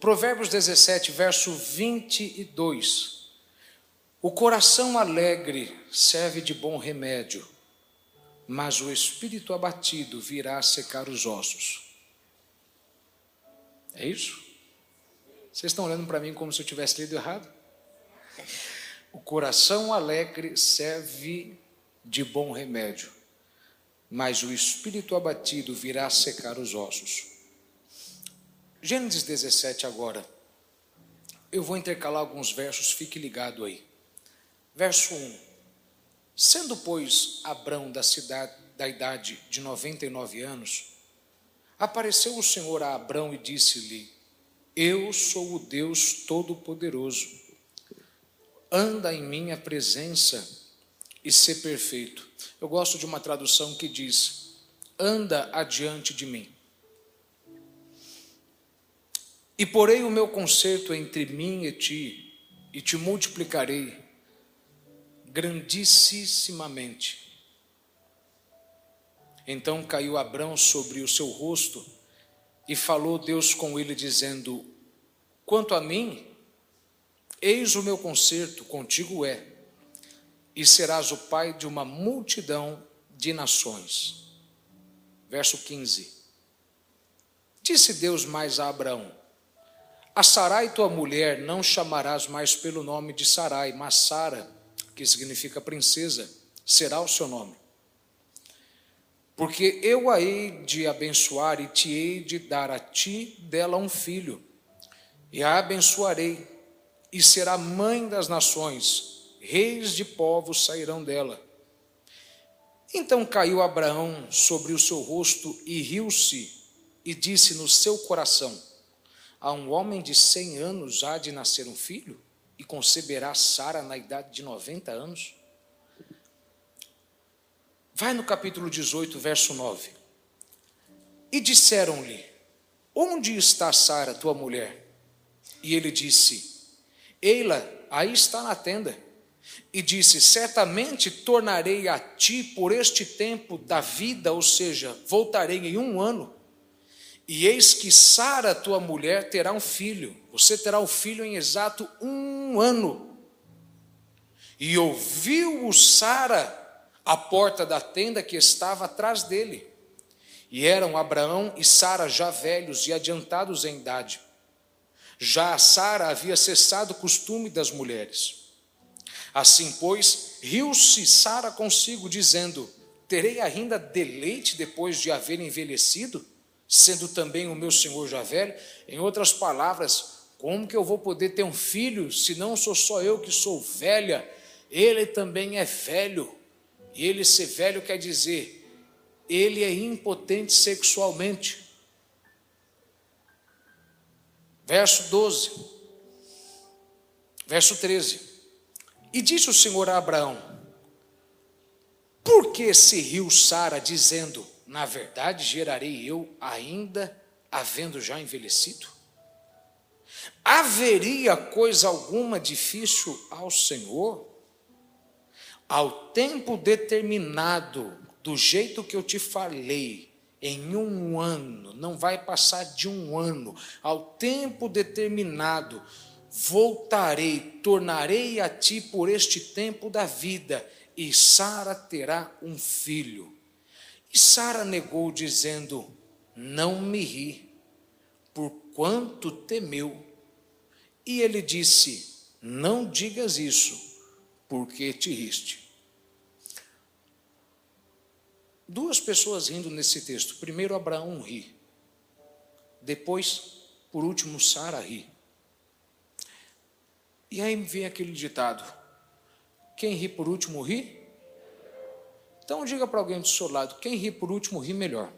Provérbios 17, verso 22. O coração alegre serve de bom remédio, mas o espírito abatido virá a secar os ossos. É isso? Vocês estão olhando para mim como se eu tivesse lido errado? O coração alegre serve de bom remédio, mas o espírito abatido virá a secar os ossos. Gênesis 17 agora. Eu vou intercalar alguns versos, fique ligado aí. Verso 1. Sendo, pois, Abrão da cidade da idade de 99 anos, apareceu o Senhor a Abrão e disse-lhe: Eu sou o Deus Todo-Poderoso. Anda em minha presença e ser perfeito. Eu gosto de uma tradução que diz: Anda adiante de mim. E porei o meu conserto entre mim e ti, e te multiplicarei grandissimamente. Então caiu Abrão sobre o seu rosto e falou Deus com ele, dizendo: Quanto a mim, eis o meu conserto contigo é, e serás o pai de uma multidão de nações. Verso 15: Disse Deus mais a Abraão: a Sarai, tua mulher, não chamarás mais pelo nome de Sarai, mas Sara, que significa princesa, será o seu nome. Porque eu a hei de abençoar e te hei de dar a ti dela um filho, e a abençoarei, e será mãe das nações, reis de povos sairão dela. Então caiu Abraão sobre o seu rosto e riu-se, e disse no seu coração: a um homem de cem anos há de nascer um filho? E conceberá Sara na idade de 90 anos? Vai no capítulo 18, verso 9. E disseram-lhe: Onde está Sara, tua mulher? E ele disse: Eila, aí está na tenda. E disse: Certamente tornarei a ti por este tempo da vida, ou seja, voltarei em um ano e eis que Sara, tua mulher, terá um filho. Você terá um filho em exato um ano. E ouviu-o Sara à porta da tenda que estava atrás dele. E eram Abraão e Sara já velhos e adiantados em idade. Já Sara havia cessado o costume das mulheres. Assim, pois, riu-se Sara consigo, dizendo: Terei ainda deleite depois de haver envelhecido? Sendo também o meu senhor já velho? Em outras palavras, como que eu vou poder ter um filho se não sou só eu que sou velha? Ele também é velho. E ele ser velho quer dizer, ele é impotente sexualmente. Verso 12. Verso 13. E disse o Senhor a Abraão: Por que se riu Sara, dizendo: na verdade gerarei eu ainda havendo já envelhecido? Haveria coisa alguma difícil ao Senhor? Ao tempo determinado, do jeito que eu te falei, em um ano, não vai passar de um ano, ao tempo determinado, voltarei, tornarei a ti por este tempo da vida, e Sara terá um filho. E Sara negou, dizendo: Não me ri, por quanto temeu. E ele disse: Não digas isso, porque te riste. Duas pessoas rindo nesse texto. Primeiro, Abraão ri. Depois, por último, Sara ri. E aí vem aquele ditado: quem ri por último ri? Então diga para alguém do seu lado: quem ri por último, ri melhor.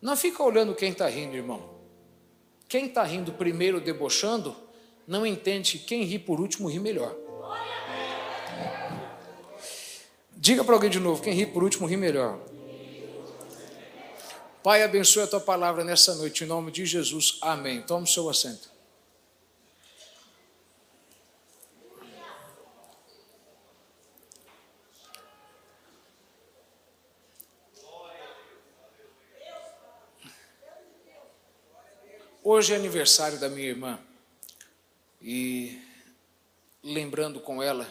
Não fica olhando quem está rindo, irmão. Quem está rindo primeiro, debochando, não entende que quem ri por último, ri melhor. Diga para alguém de novo: quem ri por último, ri melhor. Pai, abençoe a tua palavra nessa noite, em nome de Jesus. Amém. Tome o seu assento. Hoje é aniversário da minha irmã e lembrando com ela,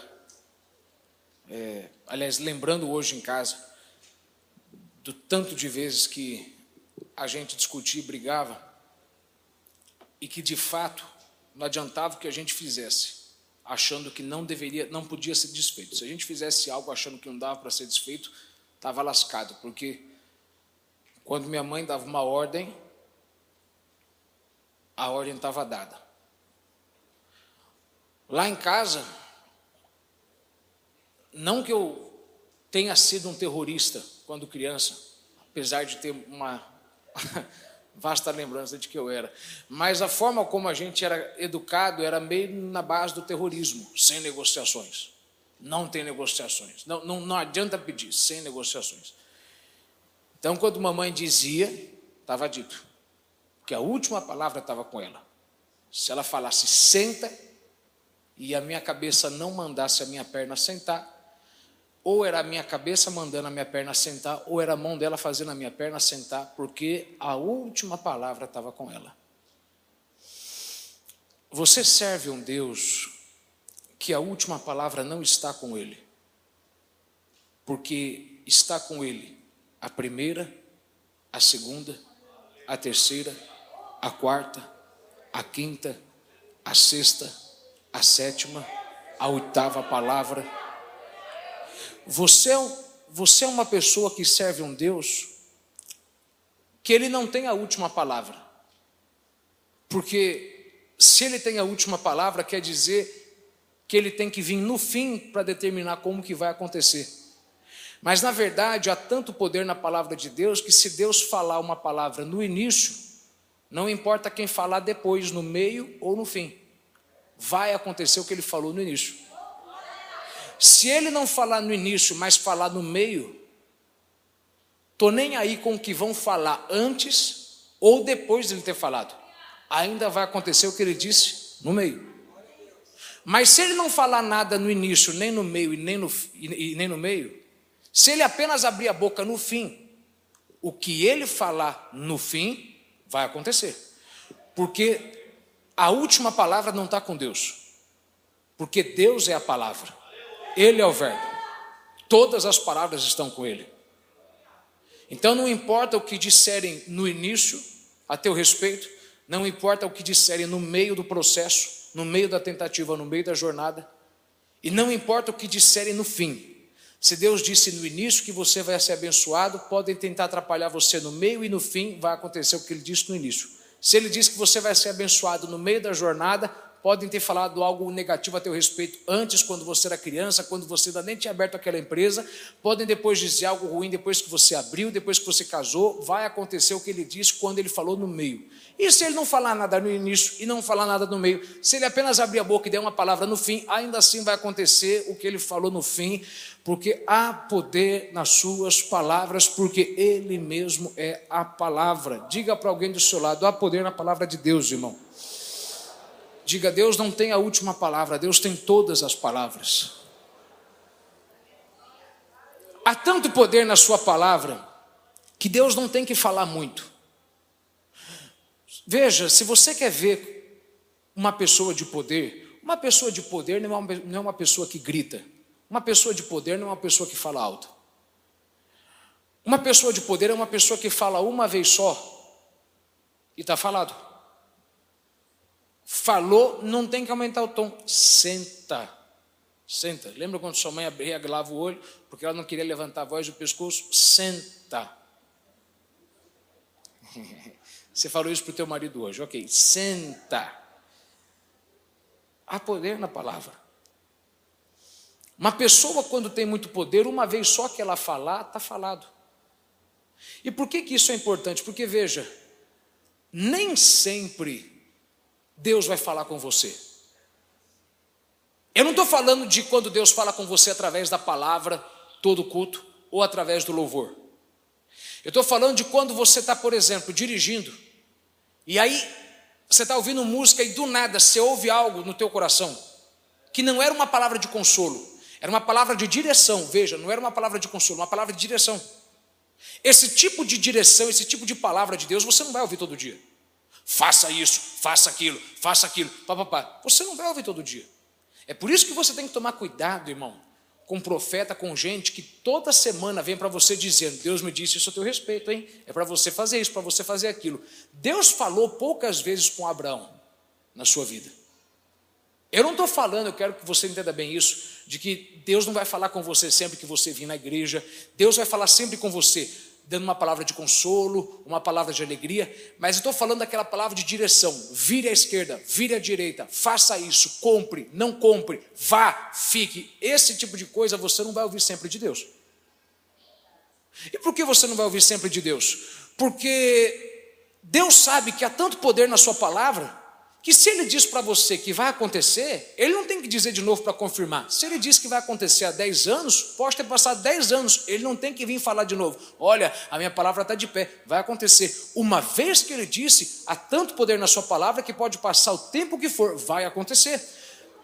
é, aliás, lembrando hoje em casa do tanto de vezes que a gente discutia e brigava e que de fato não adiantava o que a gente fizesse, achando que não deveria, não podia ser desfeito. Se a gente fizesse algo achando que não dava para ser desfeito, estava lascado, porque quando minha mãe dava uma ordem, a ordem estava dada. Lá em casa, não que eu tenha sido um terrorista quando criança, apesar de ter uma vasta lembrança de que eu era, mas a forma como a gente era educado era meio na base do terrorismo, sem negociações. Não tem negociações. Não, não, não adianta pedir, sem negociações. Então, quando mamãe dizia, estava dito, que a última palavra estava com ela. Se ela falasse senta, e a minha cabeça não mandasse a minha perna sentar, ou era a minha cabeça mandando a minha perna sentar, ou era a mão dela fazendo a minha perna sentar, porque a última palavra estava com ela. Você serve um Deus que a última palavra não está com ele, porque está com ele a primeira, a segunda, a terceira, a quarta, a quinta, a sexta, a sétima, a oitava palavra. Você é, você é uma pessoa que serve um Deus que ele não tem a última palavra. Porque se ele tem a última palavra, quer dizer que ele tem que vir no fim para determinar como que vai acontecer. Mas na verdade há tanto poder na palavra de Deus que se Deus falar uma palavra no início, não importa quem falar depois, no meio ou no fim, vai acontecer o que ele falou no início. Se ele não falar no início, mas falar no meio, tô nem aí com o que vão falar antes ou depois de ele ter falado. Ainda vai acontecer o que ele disse no meio. Mas se ele não falar nada no início, nem no meio e nem no, e, e nem no meio, se ele apenas abrir a boca no fim, o que ele falar no fim vai acontecer. Porque a última palavra não está com Deus. Porque Deus é a palavra. Ele é o Verbo. Todas as palavras estão com Ele. Então não importa o que disserem no início, a teu respeito, não importa o que disserem no meio do processo, no meio da tentativa, no meio da jornada, e não importa o que disserem no fim, se Deus disse no início que você vai ser abençoado, podem tentar atrapalhar você no meio e no fim vai acontecer o que ele disse no início. Se ele disse que você vai ser abençoado no meio da jornada, podem ter falado algo negativo a teu respeito antes, quando você era criança, quando você ainda nem tinha aberto aquela empresa, podem depois dizer algo ruim depois que você abriu, depois que você casou, vai acontecer o que ele disse quando ele falou no meio. E se ele não falar nada no início e não falar nada no meio, se ele apenas abrir a boca e der uma palavra no fim, ainda assim vai acontecer o que ele falou no fim, porque há poder nas suas palavras, porque ele mesmo é a palavra. Diga para alguém do seu lado: há poder na palavra de Deus, irmão. Diga, Deus não tem a última palavra, Deus tem todas as palavras. Há tanto poder na Sua palavra que Deus não tem que falar muito. Veja, se você quer ver uma pessoa de poder, uma pessoa de poder não é uma pessoa que grita, uma pessoa de poder não é uma pessoa que fala alto. Uma pessoa de poder é uma pessoa que fala uma vez só e está falado. Falou, não tem que aumentar o tom. Senta. Senta. Lembra quando sua mãe regalava o olho porque ela não queria levantar a voz do pescoço? Senta. Você falou isso para o teu marido hoje, ok. Senta. Há poder na palavra. Uma pessoa, quando tem muito poder, uma vez só que ela falar, está falado. E por que, que isso é importante? Porque, veja, nem sempre Deus vai falar com você. Eu não estou falando de quando Deus fala com você através da palavra, todo culto, ou através do louvor. Eu estou falando de quando você está, por exemplo, dirigindo, e aí você está ouvindo música e do nada você ouve algo no teu coração, que não era uma palavra de consolo, era uma palavra de direção, veja, não era uma palavra de consolo, uma palavra de direção. Esse tipo de direção, esse tipo de palavra de Deus, você não vai ouvir todo dia. Faça isso, faça aquilo, faça aquilo, papapá. Você não vai ouvir todo dia. É por isso que você tem que tomar cuidado, irmão, com profeta, com gente que toda semana vem para você dizendo: Deus me disse isso a teu respeito, hein? É para você fazer isso, para você fazer aquilo. Deus falou poucas vezes com Abraão na sua vida. Eu não estou falando, eu quero que você entenda bem isso, de que Deus não vai falar com você sempre que você vir na igreja, Deus vai falar sempre com você dando uma palavra de consolo, uma palavra de alegria, mas estou falando daquela palavra de direção. Vire à esquerda, vire à direita, faça isso, compre, não compre, vá, fique. Esse tipo de coisa você não vai ouvir sempre de Deus. E por que você não vai ouvir sempre de Deus? Porque Deus sabe que há tanto poder na Sua palavra que se ele diz para você que vai acontecer, ele não tem que dizer de novo para confirmar. Se ele diz que vai acontecer há 10 anos, pode ter passado 10 anos, ele não tem que vir falar de novo. Olha, a minha palavra está de pé, vai acontecer. Uma vez que ele disse, há tanto poder na sua palavra que pode passar o tempo que for, vai acontecer.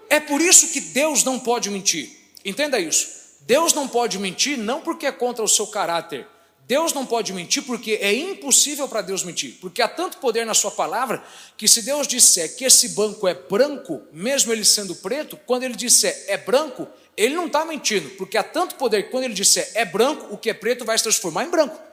É por isso que Deus não pode mentir. Entenda isso. Deus não pode mentir não porque é contra o seu caráter, Deus não pode mentir porque é impossível para Deus mentir, porque há tanto poder na Sua palavra que se Deus disser que esse banco é branco, mesmo ele sendo preto, quando ele disser é branco, ele não está mentindo, porque há tanto poder que quando ele disser é branco, o que é preto vai se transformar em branco.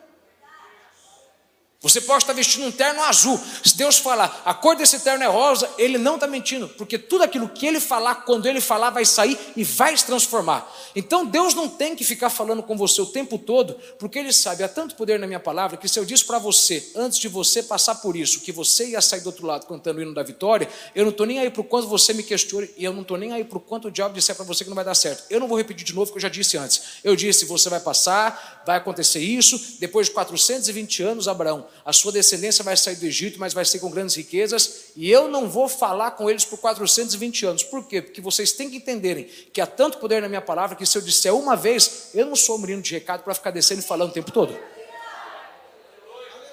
Você pode estar vestindo um terno azul. Se Deus falar, a cor desse terno é rosa, Ele não está mentindo, porque tudo aquilo que Ele falar, quando Ele falar, vai sair e vai se transformar. Então Deus não tem que ficar falando com você o tempo todo, porque Ele sabe, há tanto poder na minha palavra, que se eu disse para você, antes de você passar por isso, que você ia sair do outro lado cantando o hino da vitória, eu não estou nem aí o quanto você me questione, e eu não estou nem aí o quanto o diabo disser para você que não vai dar certo. Eu não vou repetir de novo o que eu já disse antes. Eu disse, você vai passar, vai acontecer isso, depois de 420 anos, Abraão a sua descendência vai sair do Egito, mas vai ser com grandes riquezas, e eu não vou falar com eles por 420 anos. Por quê? Porque vocês têm que entenderem que há tanto poder na minha palavra que se eu disser uma vez, eu não sou um menino de recado para ficar descendo e falando o tempo todo.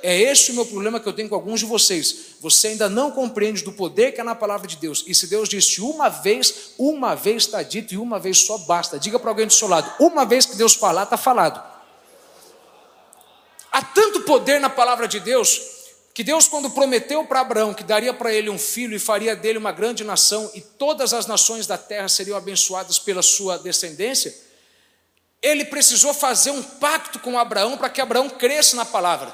É este o meu problema que eu tenho com alguns de vocês. Você ainda não compreende do poder que é na palavra de Deus. E se Deus disse uma vez, uma vez está dito e uma vez só basta. Diga para alguém do seu lado: uma vez que Deus falar, está falado. Há tanto poder na palavra de Deus que Deus, quando prometeu para Abraão que daria para ele um filho e faria dele uma grande nação e todas as nações da terra seriam abençoadas pela sua descendência, ele precisou fazer um pacto com Abraão para que Abraão cresça na palavra.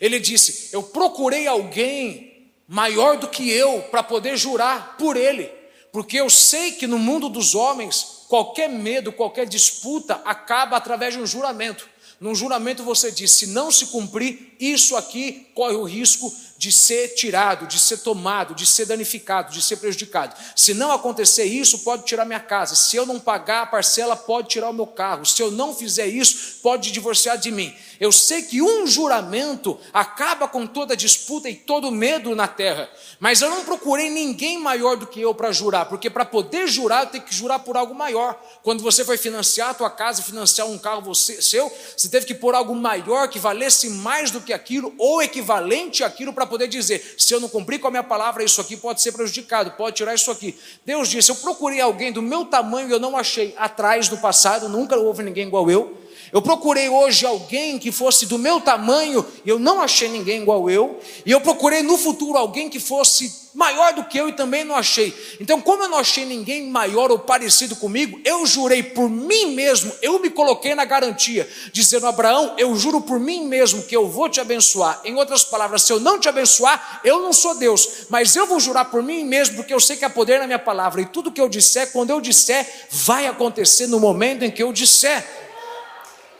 Ele disse: Eu procurei alguém maior do que eu para poder jurar por ele, porque eu sei que no mundo dos homens qualquer medo, qualquer disputa acaba através de um juramento. Num juramento você diz: se não se cumprir, isso aqui corre o risco de ser tirado, de ser tomado, de ser danificado, de ser prejudicado. Se não acontecer isso, pode tirar minha casa. Se eu não pagar a parcela, pode tirar o meu carro. Se eu não fizer isso, pode divorciar de mim. Eu sei que um juramento acaba com toda disputa e todo medo na terra, mas eu não procurei ninguém maior do que eu para jurar, porque para poder jurar, tenho que jurar por algo maior. Quando você foi financiar a tua casa, financiar um carro você, seu, você teve que pôr algo maior que valesse mais do que aquilo ou equivalente àquilo para poder dizer: se eu não cumprir com a minha palavra, isso aqui pode ser prejudicado, pode tirar isso aqui. Deus disse: eu procurei alguém do meu tamanho e eu não achei. Atrás, no passado, nunca houve ninguém igual eu. Eu procurei hoje alguém que fosse do meu tamanho e eu não achei ninguém igual eu. E eu procurei no futuro alguém que fosse maior do que eu e também não achei. Então, como eu não achei ninguém maior ou parecido comigo, eu jurei por mim mesmo, eu me coloquei na garantia, dizendo: Abraão, eu juro por mim mesmo que eu vou te abençoar. Em outras palavras, se eu não te abençoar, eu não sou Deus, mas eu vou jurar por mim mesmo, porque eu sei que há poder na minha palavra, e tudo que eu disser, quando eu disser, vai acontecer no momento em que eu disser.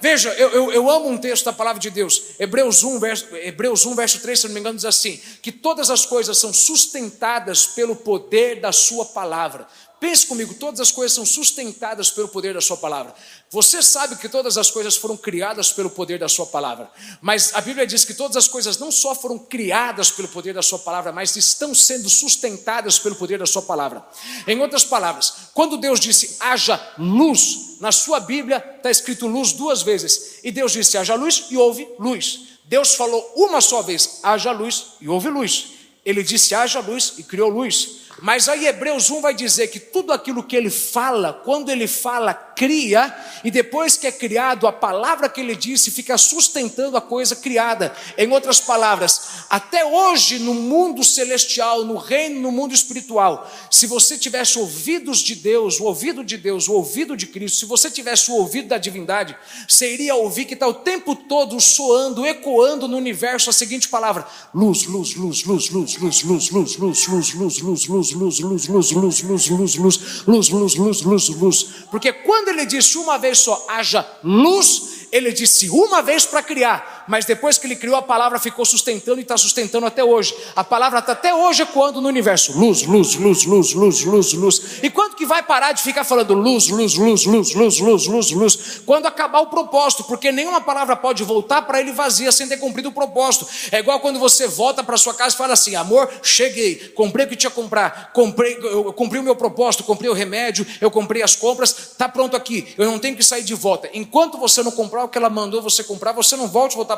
Veja, eu, eu, eu, amo um texto da palavra de Deus, Hebreus 1, verso, Hebreus 1, verso 3, se não me engano, diz assim: que todas as coisas são sustentadas pelo poder da Sua palavra. Pense comigo, todas as coisas são sustentadas pelo poder da Sua palavra. Você sabe que todas as coisas foram criadas pelo poder da Sua palavra, mas a Bíblia diz que todas as coisas não só foram criadas pelo poder da Sua palavra, mas estão sendo sustentadas pelo poder da Sua palavra. Em outras palavras, quando Deus disse haja luz, na Sua Bíblia está escrito luz duas vezes, e Deus disse haja luz e houve luz. Deus falou uma só vez haja luz e houve luz. Ele disse haja luz e criou luz. Mas aí Hebreus 1 vai dizer que tudo aquilo que ele fala, quando ele fala, cria, e depois que é criado, a palavra que ele disse fica sustentando a coisa criada. Em outras palavras, até hoje no mundo celestial, no reino, no mundo espiritual, se você tivesse ouvidos de Deus, o ouvido de Deus, o ouvido de Cristo, se você tivesse o ouvido da divindade, iria ouvir que está o tempo todo soando, ecoando no universo a seguinte palavra: luz, luz, luz, luz, luz, luz, luz, luz, luz, luz, luz, luz, luz luz, luz, luz, luz, luz, luz, luz, luz, luz, luz, luz, luz, luz. Porque quando ele disse uma vez só, haja luz, ele disse uma vez para criar, mas depois que ele criou a palavra ficou sustentando e está sustentando até hoje. A palavra está até hoje ecoando no universo: luz, luz, luz, luz, luz, luz, luz. E quando que vai parar de ficar falando luz, luz, luz, luz, luz, luz, luz, luz? Quando acabar o propósito, porque nenhuma palavra pode voltar para ele vazia sem ter cumprido o propósito. É igual quando você volta para sua casa e fala assim: amor, cheguei, comprei o que tinha que comprar, comprei, eu cumpri o meu propósito, comprei o remédio, eu comprei as compras, está pronto aqui, eu não tenho que sair de volta. Enquanto você não comprar o que ela mandou você comprar, você não volte voltar,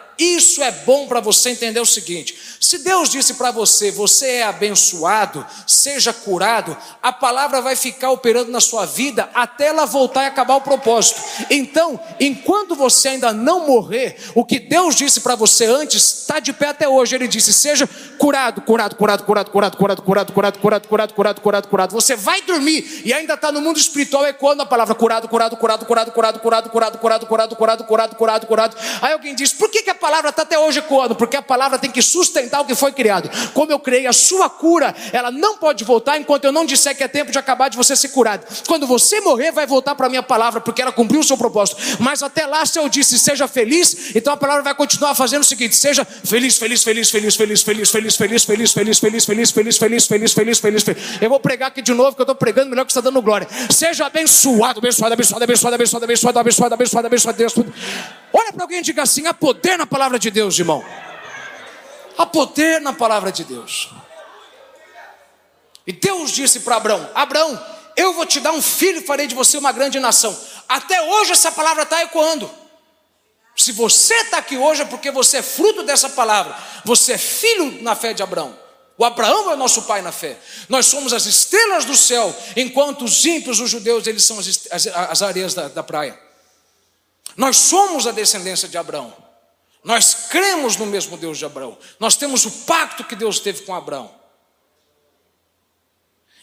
isso é bom para você entender o seguinte: se Deus disse para você, você é abençoado, seja curado, a palavra vai ficar operando na sua vida até ela voltar e acabar o propósito. Então, enquanto você ainda não morrer, o que Deus disse para você antes está de pé até hoje. Ele disse: seja curado, curado, curado, curado, curado, curado, curado, curado, curado, curado, curado, curado, curado. Você vai dormir e ainda está no mundo espiritual ecoando a palavra curado, curado, curado, curado, curado, curado, curado, curado, curado, curado, curado, curado, curado. Aí alguém diz: por que, que a palavra palavra está até hoje ecoando, porque a palavra tem que sustentar o que foi criado. Como eu criei a sua cura, ela não pode voltar enquanto eu não disser que é tempo de acabar de você ser curado. Quando você morrer, vai voltar para a minha palavra, porque ela cumpriu o seu propósito. Mas até lá, se eu disse seja feliz, então a palavra vai continuar fazendo o seguinte: seja feliz, feliz, feliz, feliz, feliz, feliz, feliz, feliz, feliz, feliz, feliz, feliz, feliz, feliz, feliz, feliz, feliz, feliz. Eu vou pregar aqui de novo, que eu estou pregando melhor que está dando glória. Seja abençoado, abençoado, abençoado, abençoado, abençoado, abençoado, abençoado, abençoado, abençoado. Olha para alguém e diga assim: há poder na palavra de Deus, irmão. Há poder na palavra de Deus. E Deus disse para Abraão: Abraão, eu vou te dar um filho e farei de você uma grande nação. Até hoje essa palavra está ecoando. Se você está aqui hoje é porque você é fruto dessa palavra. Você é filho na fé de Abraão. O Abraão é o nosso pai na fé. Nós somos as estrelas do céu, enquanto os ímpios, os judeus, eles são as, as, as areias da, da praia. Nós somos a descendência de Abraão. Nós cremos no mesmo Deus de Abraão. Nós temos o pacto que Deus teve com Abraão.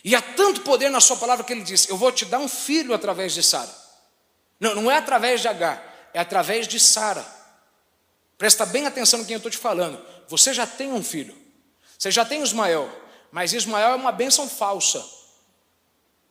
E há tanto poder na sua palavra que ele disse: Eu vou te dar um filho através de Sara. Não, não é através de Agar, é através de Sara. Presta bem atenção no que eu estou te falando. Você já tem um filho. Você já tem Ismael. Mas Ismael é uma bênção falsa.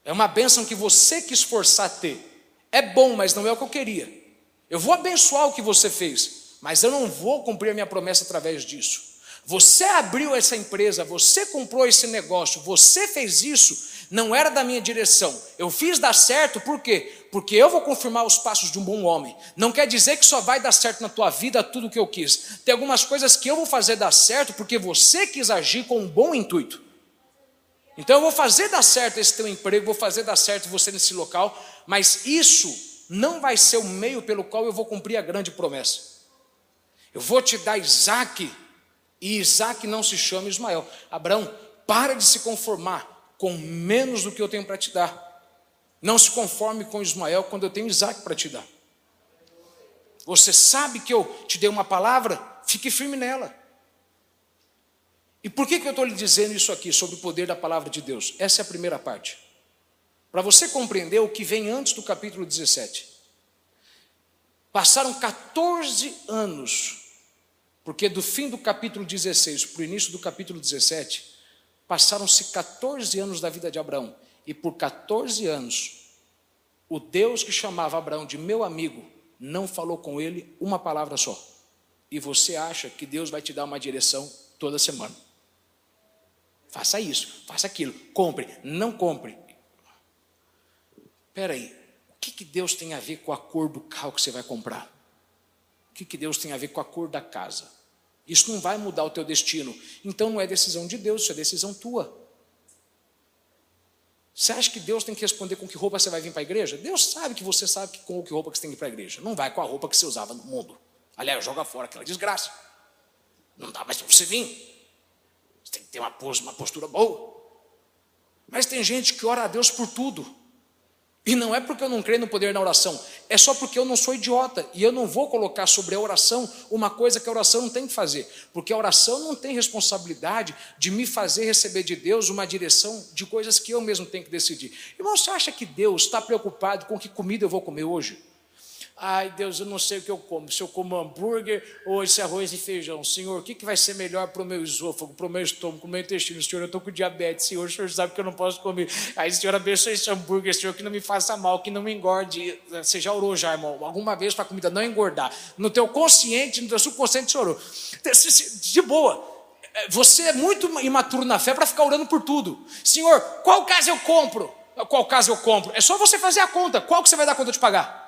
É uma bênção que você quis forçar a ter. É bom, mas não é o que eu queria. Eu vou abençoar o que você fez, mas eu não vou cumprir a minha promessa através disso. Você abriu essa empresa, você comprou esse negócio, você fez isso, não era da minha direção. Eu fiz dar certo, por quê? Porque eu vou confirmar os passos de um bom homem. Não quer dizer que só vai dar certo na tua vida tudo o que eu quis. Tem algumas coisas que eu vou fazer dar certo porque você quis agir com um bom intuito. Então eu vou fazer dar certo esse teu emprego, vou fazer dar certo você nesse local, mas isso não vai ser o meio pelo qual eu vou cumprir a grande promessa. Eu vou te dar Isaac, e Isaac não se chama Ismael. Abraão, para de se conformar com menos do que eu tenho para te dar. Não se conforme com Ismael quando eu tenho Isaac para te dar. Você sabe que eu te dei uma palavra, fique firme nela. E por que, que eu estou lhe dizendo isso aqui sobre o poder da palavra de Deus? Essa é a primeira parte. Para você compreender o que vem antes do capítulo 17. Passaram 14 anos, porque do fim do capítulo 16 para o início do capítulo 17, passaram-se 14 anos da vida de Abraão. E por 14 anos, o Deus que chamava Abraão de meu amigo não falou com ele uma palavra só. E você acha que Deus vai te dar uma direção toda semana. Faça isso, faça aquilo, compre, não compre, Peraí, o que, que Deus tem a ver com a cor do carro que você vai comprar? O que, que Deus tem a ver com a cor da casa? Isso não vai mudar o teu destino. Então não é decisão de Deus, isso é decisão tua. Você acha que Deus tem que responder com que roupa você vai vir para a igreja? Deus sabe que você sabe que com que roupa que você tem que ir para a igreja. Não vai com a roupa que você usava no mundo. Aliás, joga fora aquela desgraça. Não dá mais para você vir. Você tem que ter uma postura boa. Mas tem gente que ora a Deus por tudo. E não é porque eu não creio no poder da oração, é só porque eu não sou idiota e eu não vou colocar sobre a oração uma coisa que a oração não tem que fazer, porque a oração não tem responsabilidade de me fazer receber de Deus uma direção de coisas que eu mesmo tenho que decidir. Irmão, você acha que Deus está preocupado com que comida eu vou comer hoje? Ai, Deus, eu não sei o que eu como. Se eu como hambúrguer ou esse arroz e feijão. Senhor, o que, que vai ser melhor para o meu esôfago, para o meu estômago, para o meu intestino? Senhor, eu estou com diabetes. Senhor, o Senhor sabe que eu não posso comer. Aí, Senhor, abençoe esse hambúrguer, Senhor, que não me faça mal, que não me engorde. Você já orou já, irmão? Alguma vez para a comida não engordar. No teu consciente, no teu subconsciente, orou. De boa. É, você é muito imaturo na fé para ficar orando por tudo. Senhor, qual casa eu compro? Qual casa eu compro? É só você fazer a conta. Qual que você vai dar conta de pagar?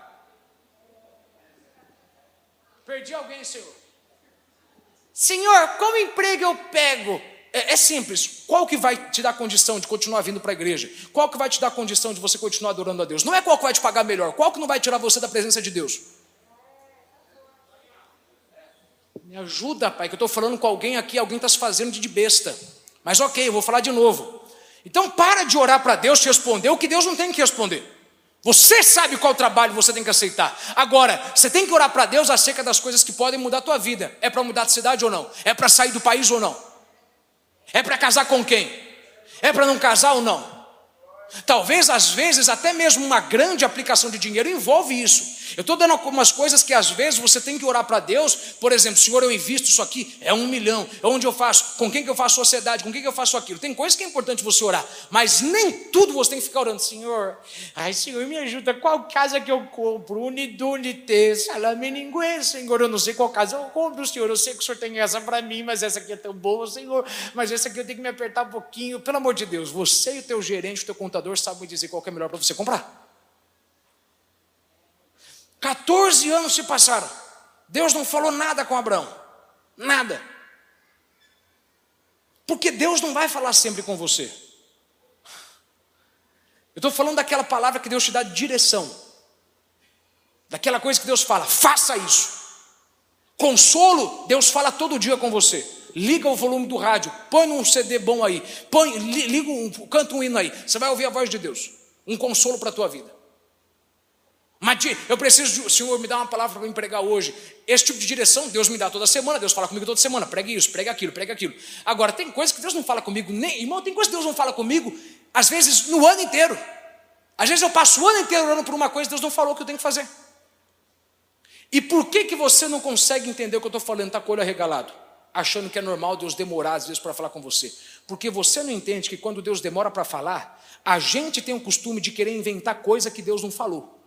Perdi alguém, Senhor. Senhor, qual emprego eu pego? É, é, simples. Qual que vai te dar condição de continuar vindo para a igreja? Qual que vai te dar condição de você continuar adorando a Deus? Não é qual que vai te pagar melhor. Qual que não vai tirar você da presença de Deus? Me ajuda, pai, que eu estou falando com alguém aqui, alguém está se fazendo de besta. Mas ok, eu vou falar de novo. Então para de orar para Deus te responder o que Deus não tem que responder. Você sabe qual trabalho você tem que aceitar. Agora, você tem que orar para Deus acerca das coisas que podem mudar a tua vida. É para mudar de cidade ou não? É para sair do país ou não? É para casar com quem? É para não casar ou não? Talvez, às vezes, até mesmo uma grande aplicação de dinheiro envolve isso. Eu estou dando algumas coisas que às vezes você tem que orar para Deus. Por exemplo, Senhor, eu invisto isso aqui, é um milhão. Onde eu faço? Com quem que eu faço sociedade? Com quem que eu faço aquilo? Tem coisas que é importante você orar, mas nem tudo você tem que ficar orando. Senhor, ai Senhor, me ajuda. Qual casa que eu compro? Unidunite, salame Senhor. Eu não sei qual casa eu compro, Senhor. Eu sei que o Senhor tem essa para mim, mas essa aqui é tão boa, Senhor. Mas essa aqui eu tenho que me apertar um pouquinho. Pelo amor de Deus, você e o teu gerente, o teu contador sabem dizer qual é melhor para você comprar. 14 anos se passaram. Deus não falou nada com Abraão. Nada. Porque Deus não vai falar sempre com você. Eu estou falando daquela palavra que Deus te dá direção. Daquela coisa que Deus fala, faça isso. Consolo, Deus fala todo dia com você. Liga o volume do rádio, põe um CD bom aí, põe, liga um, canta um hino aí. Você vai ouvir a voz de Deus. Um consolo para a tua vida. Mas eu preciso, de, Senhor, me dá uma palavra para me pregar hoje. Esse tipo de direção Deus me dá toda semana, Deus fala comigo toda semana. Pregue isso, pregue aquilo, pregue aquilo. Agora, tem coisas que Deus não fala comigo, nem, irmão, tem coisas que Deus não fala comigo, às vezes no ano inteiro. Às vezes eu passo o ano inteiro orando por uma coisa e Deus não falou o que eu tenho que fazer. E por que, que você não consegue entender o que eu estou falando, está com o olho arregalado? Achando que é normal Deus demorar às vezes para falar com você. Porque você não entende que quando Deus demora para falar, a gente tem o costume de querer inventar coisa que Deus não falou.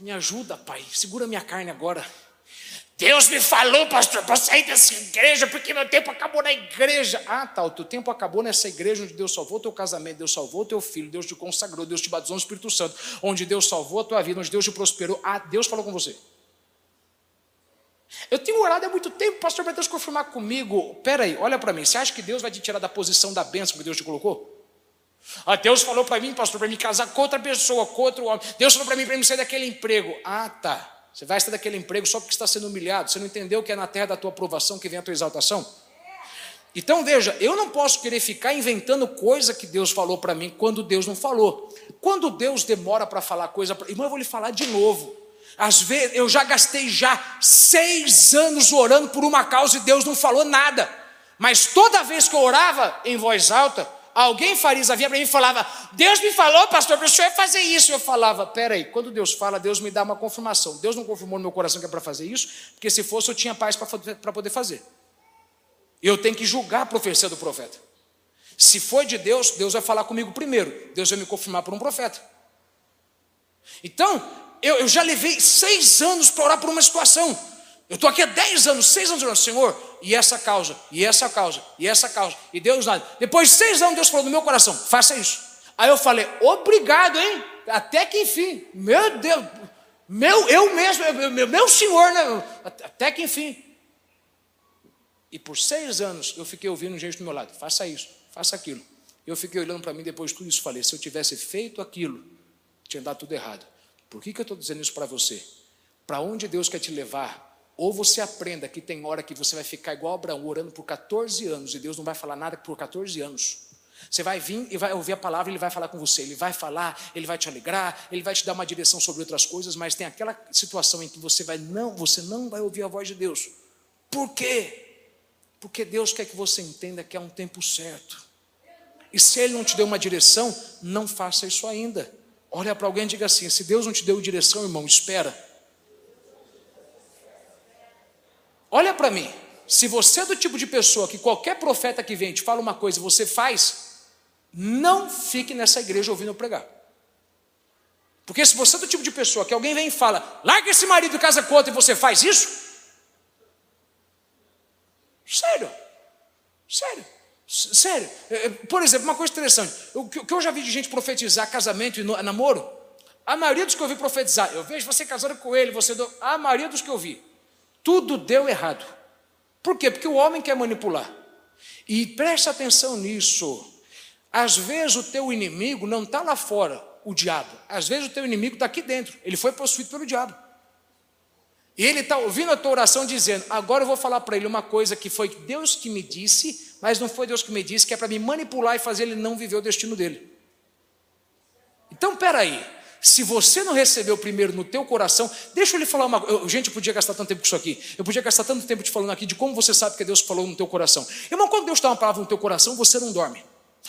Me ajuda, pai. Segura minha carne agora. Deus me falou, pastor, para sair dessa igreja, porque meu tempo acabou na igreja. Ah, tá, o teu tempo acabou nessa igreja onde Deus salvou teu casamento, Deus salvou teu filho, Deus te consagrou, Deus te batizou no Espírito Santo, onde Deus salvou a tua vida, onde Deus te prosperou. Ah, Deus falou com você. Eu tenho orado há muito tempo, pastor, para Deus confirmar comigo. Pera aí, olha para mim, você acha que Deus vai te tirar da posição da bênção que Deus te colocou? Ah, Deus falou para mim, pastor, para me casar com outra pessoa, com outro homem. Deus falou para mim para me sair daquele emprego. Ah, tá. Você vai sair daquele emprego só porque está sendo humilhado. Você não entendeu que é na terra da tua aprovação que vem a tua exaltação? Então veja, eu não posso querer ficar inventando coisa que Deus falou para mim quando Deus não falou. Quando Deus demora para falar coisa, pra... irmão, eu vou lhe falar de novo. Às vezes eu já gastei já seis anos orando por uma causa e Deus não falou nada. Mas toda vez que eu orava em voz alta, Alguém farisa vinha para mim e falava: Deus me falou, pastor, para o senhor fazer isso. Eu falava: peraí, quando Deus fala, Deus me dá uma confirmação. Deus não confirmou no meu coração que é para fazer isso, porque se fosse eu tinha paz para poder fazer. Eu tenho que julgar a profecia do profeta. Se foi de Deus, Deus vai falar comigo primeiro. Deus vai me confirmar por um profeta. Então, eu, eu já levei seis anos para orar por uma situação. Eu estou aqui há 10 anos, 6 anos orando, Senhor, e essa causa, e essa causa, e essa causa, e Deus nada. Depois de seis anos, Deus falou no meu coração: faça isso. Aí eu falei, obrigado, hein? Até que enfim. Meu Deus, meu, eu mesmo, meu, meu senhor, né? Até que enfim. E por seis anos eu fiquei ouvindo gente do meu lado, faça isso, faça aquilo. Eu fiquei olhando para mim depois de tudo isso, falei, se eu tivesse feito aquilo, tinha dado tudo errado. Por que, que eu estou dizendo isso para você? Para onde Deus quer te levar? Ou você aprenda que tem hora que você vai ficar igual Abraão, orando por 14 anos, e Deus não vai falar nada por 14 anos. Você vai vir e vai ouvir a palavra, ele vai falar com você, ele vai falar, ele vai te alegrar, ele vai te dar uma direção sobre outras coisas, mas tem aquela situação em que você vai não, você não vai ouvir a voz de Deus. Por quê? Porque Deus quer que você entenda que é um tempo certo. E se Ele não te deu uma direção, não faça isso ainda. Olha para alguém e diga assim: se Deus não te deu direção, irmão, espera. Olha para mim. Se você é do tipo de pessoa que qualquer profeta que vem te fala uma coisa e você faz, não fique nessa igreja ouvindo eu pregar. Porque se você é do tipo de pessoa que alguém vem e fala, larga esse marido e casa com outro e você faz isso, Sério. Sério. Sério. É, é, por exemplo, uma coisa interessante. O que eu já vi de gente profetizar casamento e namoro, a maioria dos que eu vi profetizar, eu vejo você casando com ele, você. Do... A maioria dos que eu vi, tudo deu errado. Por quê? Porque o homem quer manipular. E preste atenção nisso. Às vezes o teu inimigo não está lá fora, o diabo. Às vezes o teu inimigo está aqui dentro. Ele foi possuído pelo diabo. E ele está ouvindo a tua oração dizendo: agora eu vou falar para ele uma coisa que foi Deus que me disse, mas não foi Deus que me disse, que é para me manipular e fazer ele não viver o destino dele. Então, peraí, se você não recebeu primeiro no teu coração, deixa eu lhe falar uma coisa. Gente, eu podia gastar tanto tempo com isso aqui. Eu podia gastar tanto tempo te falando aqui de como você sabe que Deus falou no teu coração. Irmão, quando Deus dá uma palavra no teu coração, você não dorme.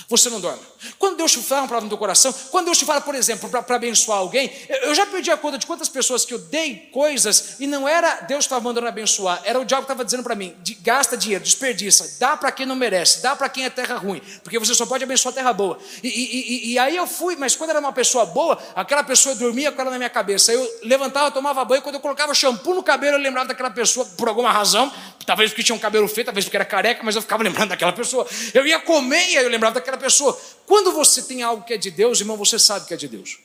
Você não dorme. Quando Deus te fala uma palavra no teu coração, quando Deus te fala, por exemplo, para abençoar alguém, eu já perdi a conta de quantas pessoas que eu dei coisas e não era Deus que estava mandando abençoar, era o diabo que estava dizendo para mim: gasta dinheiro, desperdiça, dá para quem não merece, dá para quem é terra ruim, porque você só pode abençoar terra boa. E, e, e, e, aí eu fui, mas quando era uma pessoa boa, aquela pessoa dormia com ela na minha cabeça. Eu levantava, tomava banho, quando eu colocava shampoo no cabelo, eu lembrava daquela pessoa por alguma razão, talvez porque tinha um cabelo feio, talvez porque era careca, mas eu ficava lembrando daquela pessoa. Eu ia comer e eu lembrava daquela pessoa. Quando você tem algo que é de Deus, irmão, você sabe que é de Deus.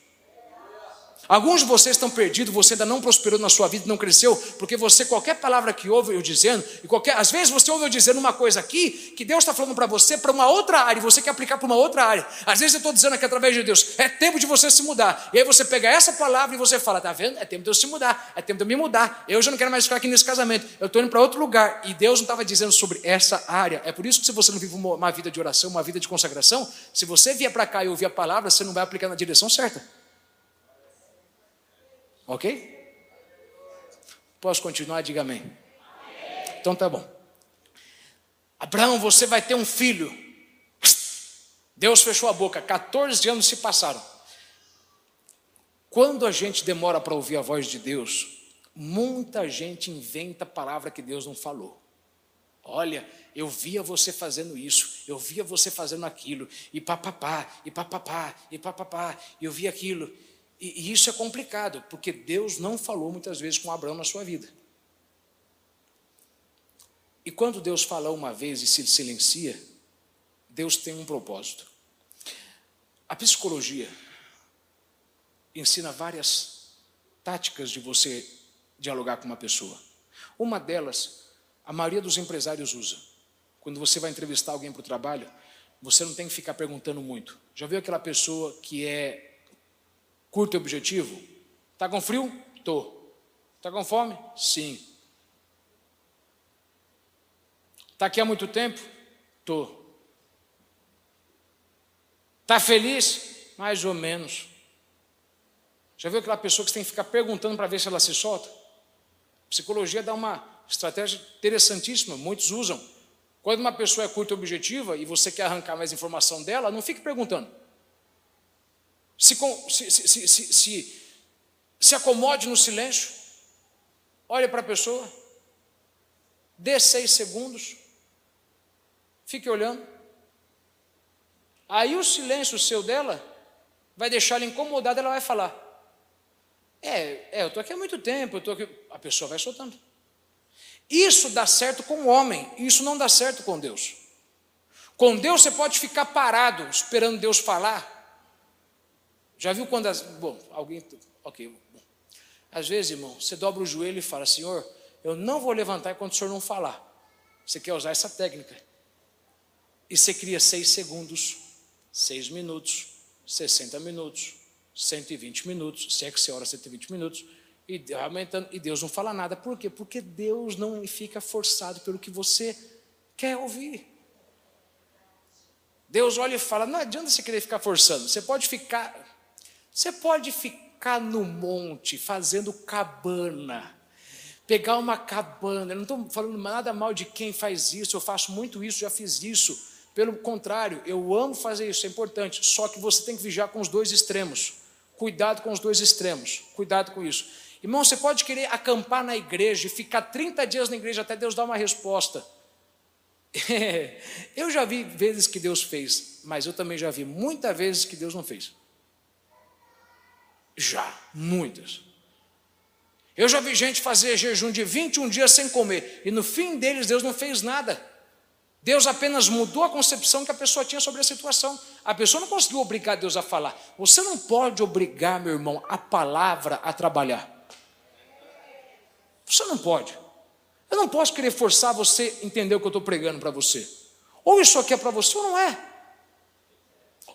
Alguns de vocês estão perdidos, você ainda não prosperou na sua vida, não cresceu, porque você, qualquer palavra que ouve eu dizendo, e qualquer, às vezes você ouve eu dizendo uma coisa aqui, que Deus está falando para você para uma outra área, e você quer aplicar para uma outra área. Às vezes eu estou dizendo aqui através de Deus, é tempo de você se mudar. E aí você pega essa palavra e você fala, tá vendo? É tempo de eu se mudar, é tempo de eu me mudar. Eu já não quero mais ficar aqui nesse casamento, eu estou indo para outro lugar. E Deus não estava dizendo sobre essa área. É por isso que se você não vive uma vida de oração, uma vida de consagração, se você vier para cá e ouvir a palavra, você não vai aplicar na direção certa. Ok? Posso continuar? Diga amém. Então tá bom. Abraão, você vai ter um filho. Deus fechou a boca, 14 anos se passaram. Quando a gente demora para ouvir a voz de Deus, muita gente inventa palavra que Deus não falou. Olha, eu via você fazendo isso, eu via você fazendo aquilo, e papapá, e papapá, e papapá, eu vi aquilo. E, isso é complicado, porque Deus não falou muitas vezes com Abraão na sua vida. E quando Deus fala uma vez e se silencia, Deus tem um propósito. A psicologia ensina várias táticas de você dialogar com uma pessoa. Uma delas, a maioria dos empresários usa. Quando você vai entrevistar alguém para o trabalho, você não tem que ficar perguntando muito. Já viu aquela pessoa que é Curto e objetivo? Está com frio? Tô. Está com fome? Sim. Está aqui há muito tempo? Tô. Está feliz? Mais ou menos. Já viu aquela pessoa que você tem que ficar perguntando para ver se ela se solta? psicologia dá uma estratégia interessantíssima, muitos usam. Quando uma pessoa é curta e objetiva e você quer arrancar mais informação dela, não fique perguntando. Se, se, se, se, acomode no silêncio, olhe para a pessoa, dê seis segundos, fique olhando. Aí o silêncio seu dela vai deixar ela incomodada, ela vai falar. É, é eu estou aqui há muito tempo, eu estou aqui. A pessoa vai soltando. Isso dá certo com o homem, isso não dá certo com Deus. Com Deus você pode ficar parado esperando Deus falar, Já viu quando as. Bom, alguém. Ok. Às vezes, irmão, você dobra o joelho e fala: Senhor, eu não vou levantar enquanto o senhor não falar. Você quer usar essa técnica. E você cria seis segundos, seis minutos, 60 minutos, 120 minutos, se é que você ora 120 minutos, e aumentando, e Deus não fala nada. Por quê? Porque Deus não fica forçado pelo que você quer ouvir. Deus olha e fala: não adianta você querer ficar forçando, você pode ficar, você pode ficar no monte fazendo cabana, pegar uma cabana. Eu não estou falando nada mal de quem faz isso, eu faço muito isso, já fiz isso. Pelo contrário, eu amo fazer isso, é importante. Só que você tem que vigiar com os dois extremos. Cuidado com os dois extremos. Cuidado com isso. Irmão, você pode querer acampar na igreja e ficar 30 dias na igreja até Deus dar uma resposta. eu já vi vezes que Deus fez, mas eu também já vi muitas vezes que Deus não fez. Já, muitas. Eu já vi gente fazer jejum de 21 dias sem comer, e no fim deles Deus não fez nada. Deus apenas mudou a concepção que a pessoa tinha sobre a situação. A pessoa não conseguiu obrigar Deus a falar. Você não pode obrigar, meu irmão, a palavra a trabalhar. Você não pode. Eu não posso querer forçar você a entender o que eu estou pregando para você. Ou isso aqui é para você ou não é.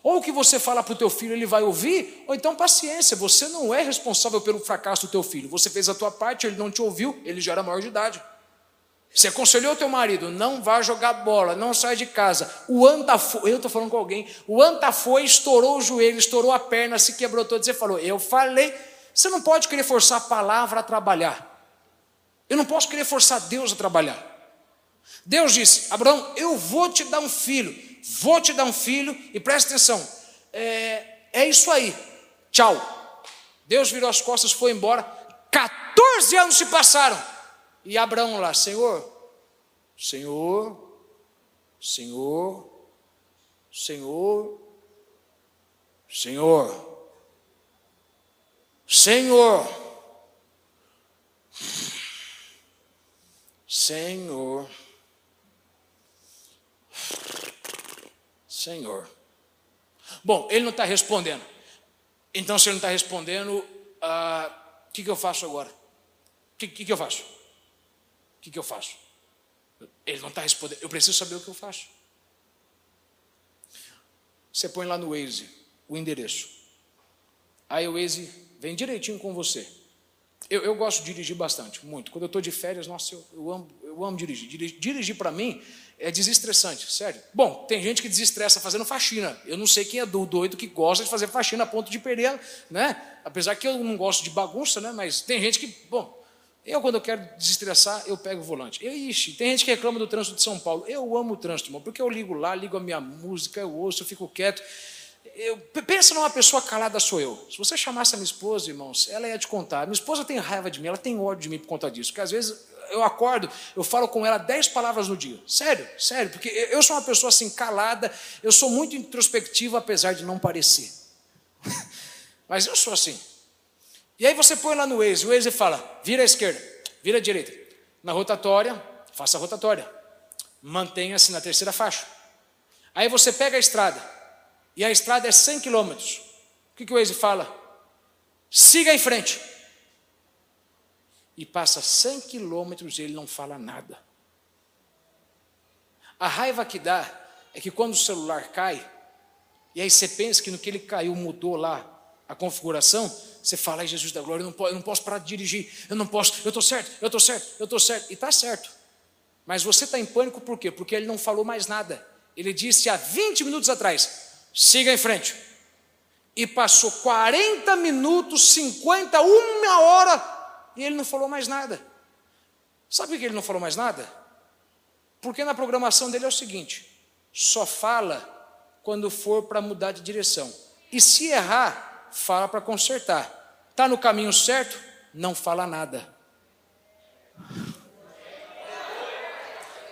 Ou o que você fala para o teu filho, ele vai ouvir, ou então paciência, você não é responsável pelo fracasso do teu filho. Você fez a tua parte, ele não te ouviu, ele já era maior de idade. Você aconselhou teu marido, não vá jogar bola, não sai de casa. O anta foi, eu estou falando com alguém, o anta foi, estourou o joelho, estourou a perna, se quebrou todo. Você falou, eu falei. Você não pode querer forçar a palavra a trabalhar. Eu não posso querer forçar Deus a trabalhar. Deus disse: Abraão, eu vou te dar um filho, vou te dar um filho, e presta atenção, é, é isso aí, tchau. Deus virou as costas, foi embora, 14 anos se passaram, e Abraão lá, Senhor, Senhor, Senhor, Senhor, Senhor, Senhor. Senhor, Senhor. Bom, ele não está respondendo. Então, se ele não está respondendo, o uh, que, que eu faço agora? O que, que, que eu faço? O que, que eu faço? Ele não está respondendo. Eu preciso saber o que eu faço. Você põe lá no Waze o endereço. Aí o Waze vem direitinho com você. Eu, eu gosto de dirigir bastante, muito. Quando eu estou de férias, nossa, eu, eu, amo, eu amo dirigir. Dirigir, dirigir para mim é desestressante, sério. Bom, tem gente que desestressa fazendo faxina. Eu não sei quem é do doido que gosta de fazer faxina a ponto de perder, né? Apesar que eu não gosto de bagunça, né? Mas tem gente que, bom, eu quando eu quero desestressar, eu pego o volante. Eu, ixi, tem gente que reclama do trânsito de São Paulo. Eu amo o trânsito, irmão, porque eu ligo lá, ligo a minha música, eu ouço, eu fico quieto. Eu, pensa numa pessoa calada sou eu. Se você chamasse a minha esposa, irmãos, ela ia te contar. Minha esposa tem raiva de mim, ela tem ódio de mim por conta disso. Porque às vezes eu acordo, eu falo com ela dez palavras no dia. Sério, sério, porque eu sou uma pessoa assim calada, eu sou muito introspectivo, apesar de não parecer. Mas eu sou assim. E aí você põe lá no Waze, o Waze fala: vira à esquerda, vira à direita. Na rotatória, faça a rotatória. Mantenha-se na terceira faixa. Aí você pega a estrada e a estrada é 100 quilômetros. O que, que o Waze fala? Siga em frente. E passa 100 quilômetros e ele não fala nada. A raiva que dá é que quando o celular cai, e aí você pensa que no que ele caiu mudou lá a configuração, você fala, ai Jesus da glória, eu não, posso, eu não posso parar de dirigir, eu não posso, eu estou certo, eu estou certo, eu estou certo, e está certo. Mas você está em pânico por quê? Porque ele não falou mais nada. Ele disse há 20 minutos atrás: siga em frente. E passou 40 minutos, 50, uma hora, e ele não falou mais nada. Sabe por que ele não falou mais nada? Porque na programação dele é o seguinte: só fala quando for para mudar de direção. E se errar, fala para consertar. Está no caminho certo? Não fala nada.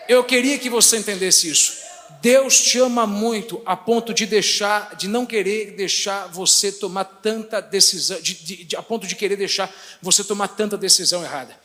Eu queria que você entendesse isso. Deus te ama muito a ponto de deixar, de não querer deixar você tomar tanta decisão, de, de, de, a ponto de querer deixar você tomar tanta decisão errada.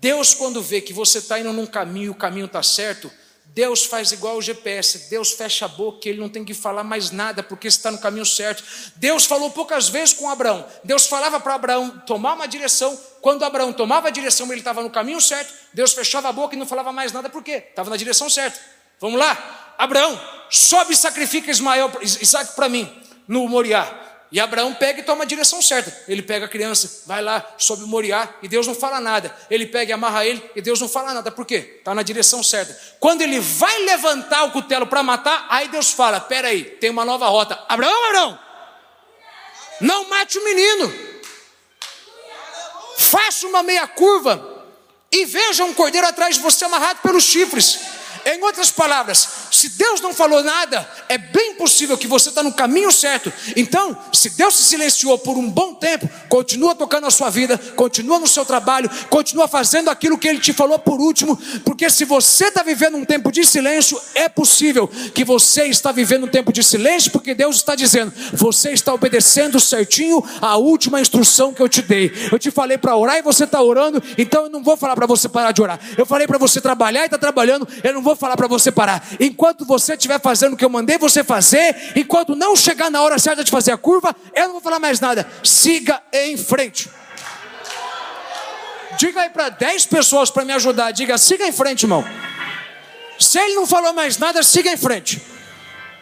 Deus, quando vê que você está indo num caminho e o caminho está certo, Deus faz igual o GPS, Deus fecha a boca, ele não tem que falar mais nada, porque está no caminho certo. Deus falou poucas vezes com Abraão, Deus falava para Abraão tomar uma direção, quando Abraão tomava a direção, ele estava no caminho certo, Deus fechava a boca e não falava mais nada, por quê? Estava na direção certa. Vamos lá, Abraão, sobe e sacrifica Ismael, Isaac para mim, no Moriá. E Abraão pega e toma a direção certa. Ele pega a criança, vai lá, sobe o Moriá, e Deus não fala nada. Ele pega e amarra ele, e Deus não fala nada. Por quê? Está na direção certa. Quando ele vai levantar o cutelo para matar, aí Deus fala: peraí, tem uma nova rota. Abraão, Abraão, não mate o menino. Faça uma meia curva e veja um cordeiro atrás de você amarrado pelos chifres. Em outras palavras, se Deus não falou nada, é bem possível que você está no caminho certo. Então, se Deus se silenciou por um bom tempo, continua tocando a sua vida, continua no seu trabalho, continua fazendo aquilo que Ele te falou por último, porque se você está vivendo um tempo de silêncio, é possível que você está vivendo um tempo de silêncio, porque Deus está dizendo, você está obedecendo certinho a última instrução que eu te dei. Eu te falei para orar e você está orando, então eu não vou falar para você parar de orar. Eu falei para você trabalhar e está trabalhando, eu não vou falar para você parar. Enquanto você estiver fazendo o que eu mandei você fazer, enquanto não chegar na hora certa de fazer a curva, eu não vou falar mais nada. Siga em frente. Diga aí para 10 pessoas para me ajudar. Diga, siga em frente, irmão. Se ele não falou mais nada, siga em frente.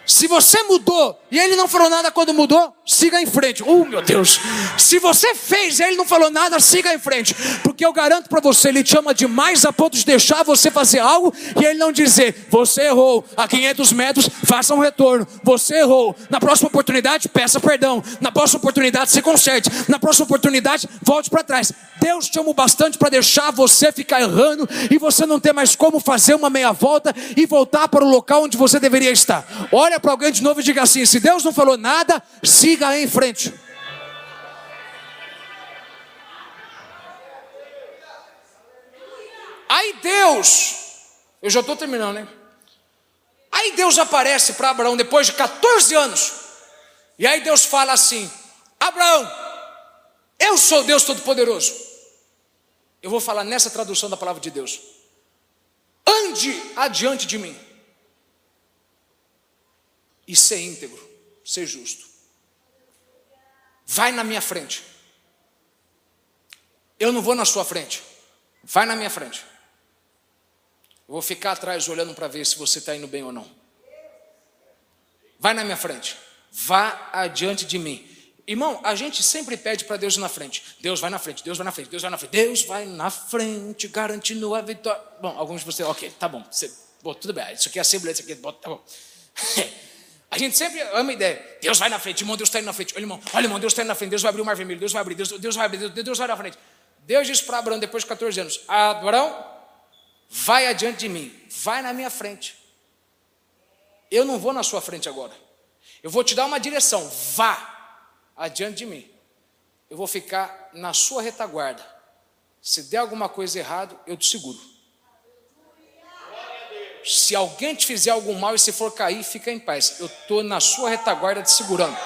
Se você mudou e ele não falou nada quando mudou, siga em frente. Oh, meu Deus. Se você fez e ele não falou nada, siga em frente. Porque eu garanto para você, ele te ama demais a ponto de deixar você fazer algo e ele não dizer: Você errou a 500 metros, faça um retorno. Você errou. Na próxima oportunidade, peça perdão. Na próxima oportunidade, se conserte. Na próxima oportunidade, volte para trás. Deus te ama bastante para deixar você ficar errando e você não ter mais como fazer uma meia volta e voltar para o local onde você deveria estar. Olha para alguém de novo e diga assim: se Deus não falou nada, siga em frente. Aí Deus, eu já estou terminando, né? Aí Deus aparece para Abraão depois de 14 anos. E aí Deus fala assim: Abraão, eu sou Deus Todo-Poderoso. Eu vou falar nessa tradução da palavra de Deus. Ande adiante de mim e ser íntegro, ser justo. Vai na minha frente. Eu não vou na sua frente. Vai na minha frente. Eu vou ficar atrás olhando para ver se você está indo bem ou não. Vai na minha frente. Vá adiante de mim. Irmão, a gente sempre pede para Deus ir na frente. Deus vai na frente, Deus vai na frente, Deus vai na frente. Deus vai na frente, garantindo a vitória. Bom, alguns de vocês, ok, tá bom. Você, bom tudo bem. Isso aqui é assembleia, isso aqui é. Tá bom. A gente sempre ama a ideia. Deus vai na frente, irmão, Deus está indo na frente. Olha, irmão, olha, irmão, Deus está indo na frente. Deus vai abrir o mar vermelho, Deus vai abrir, Deus, Deus vai abrir, Deus, Deus vai na frente. Deus disse para Abraão depois de 14 anos: Abraão, vai adiante de mim, vai na minha frente. Eu não vou na sua frente agora. Eu vou te dar uma direção. Vá adiante de mim. Eu vou ficar na sua retaguarda. Se der alguma coisa errada, eu te seguro. Se alguém te fizer algum mal e se for cair, fica em paz. Eu estou na sua retaguarda te segurando.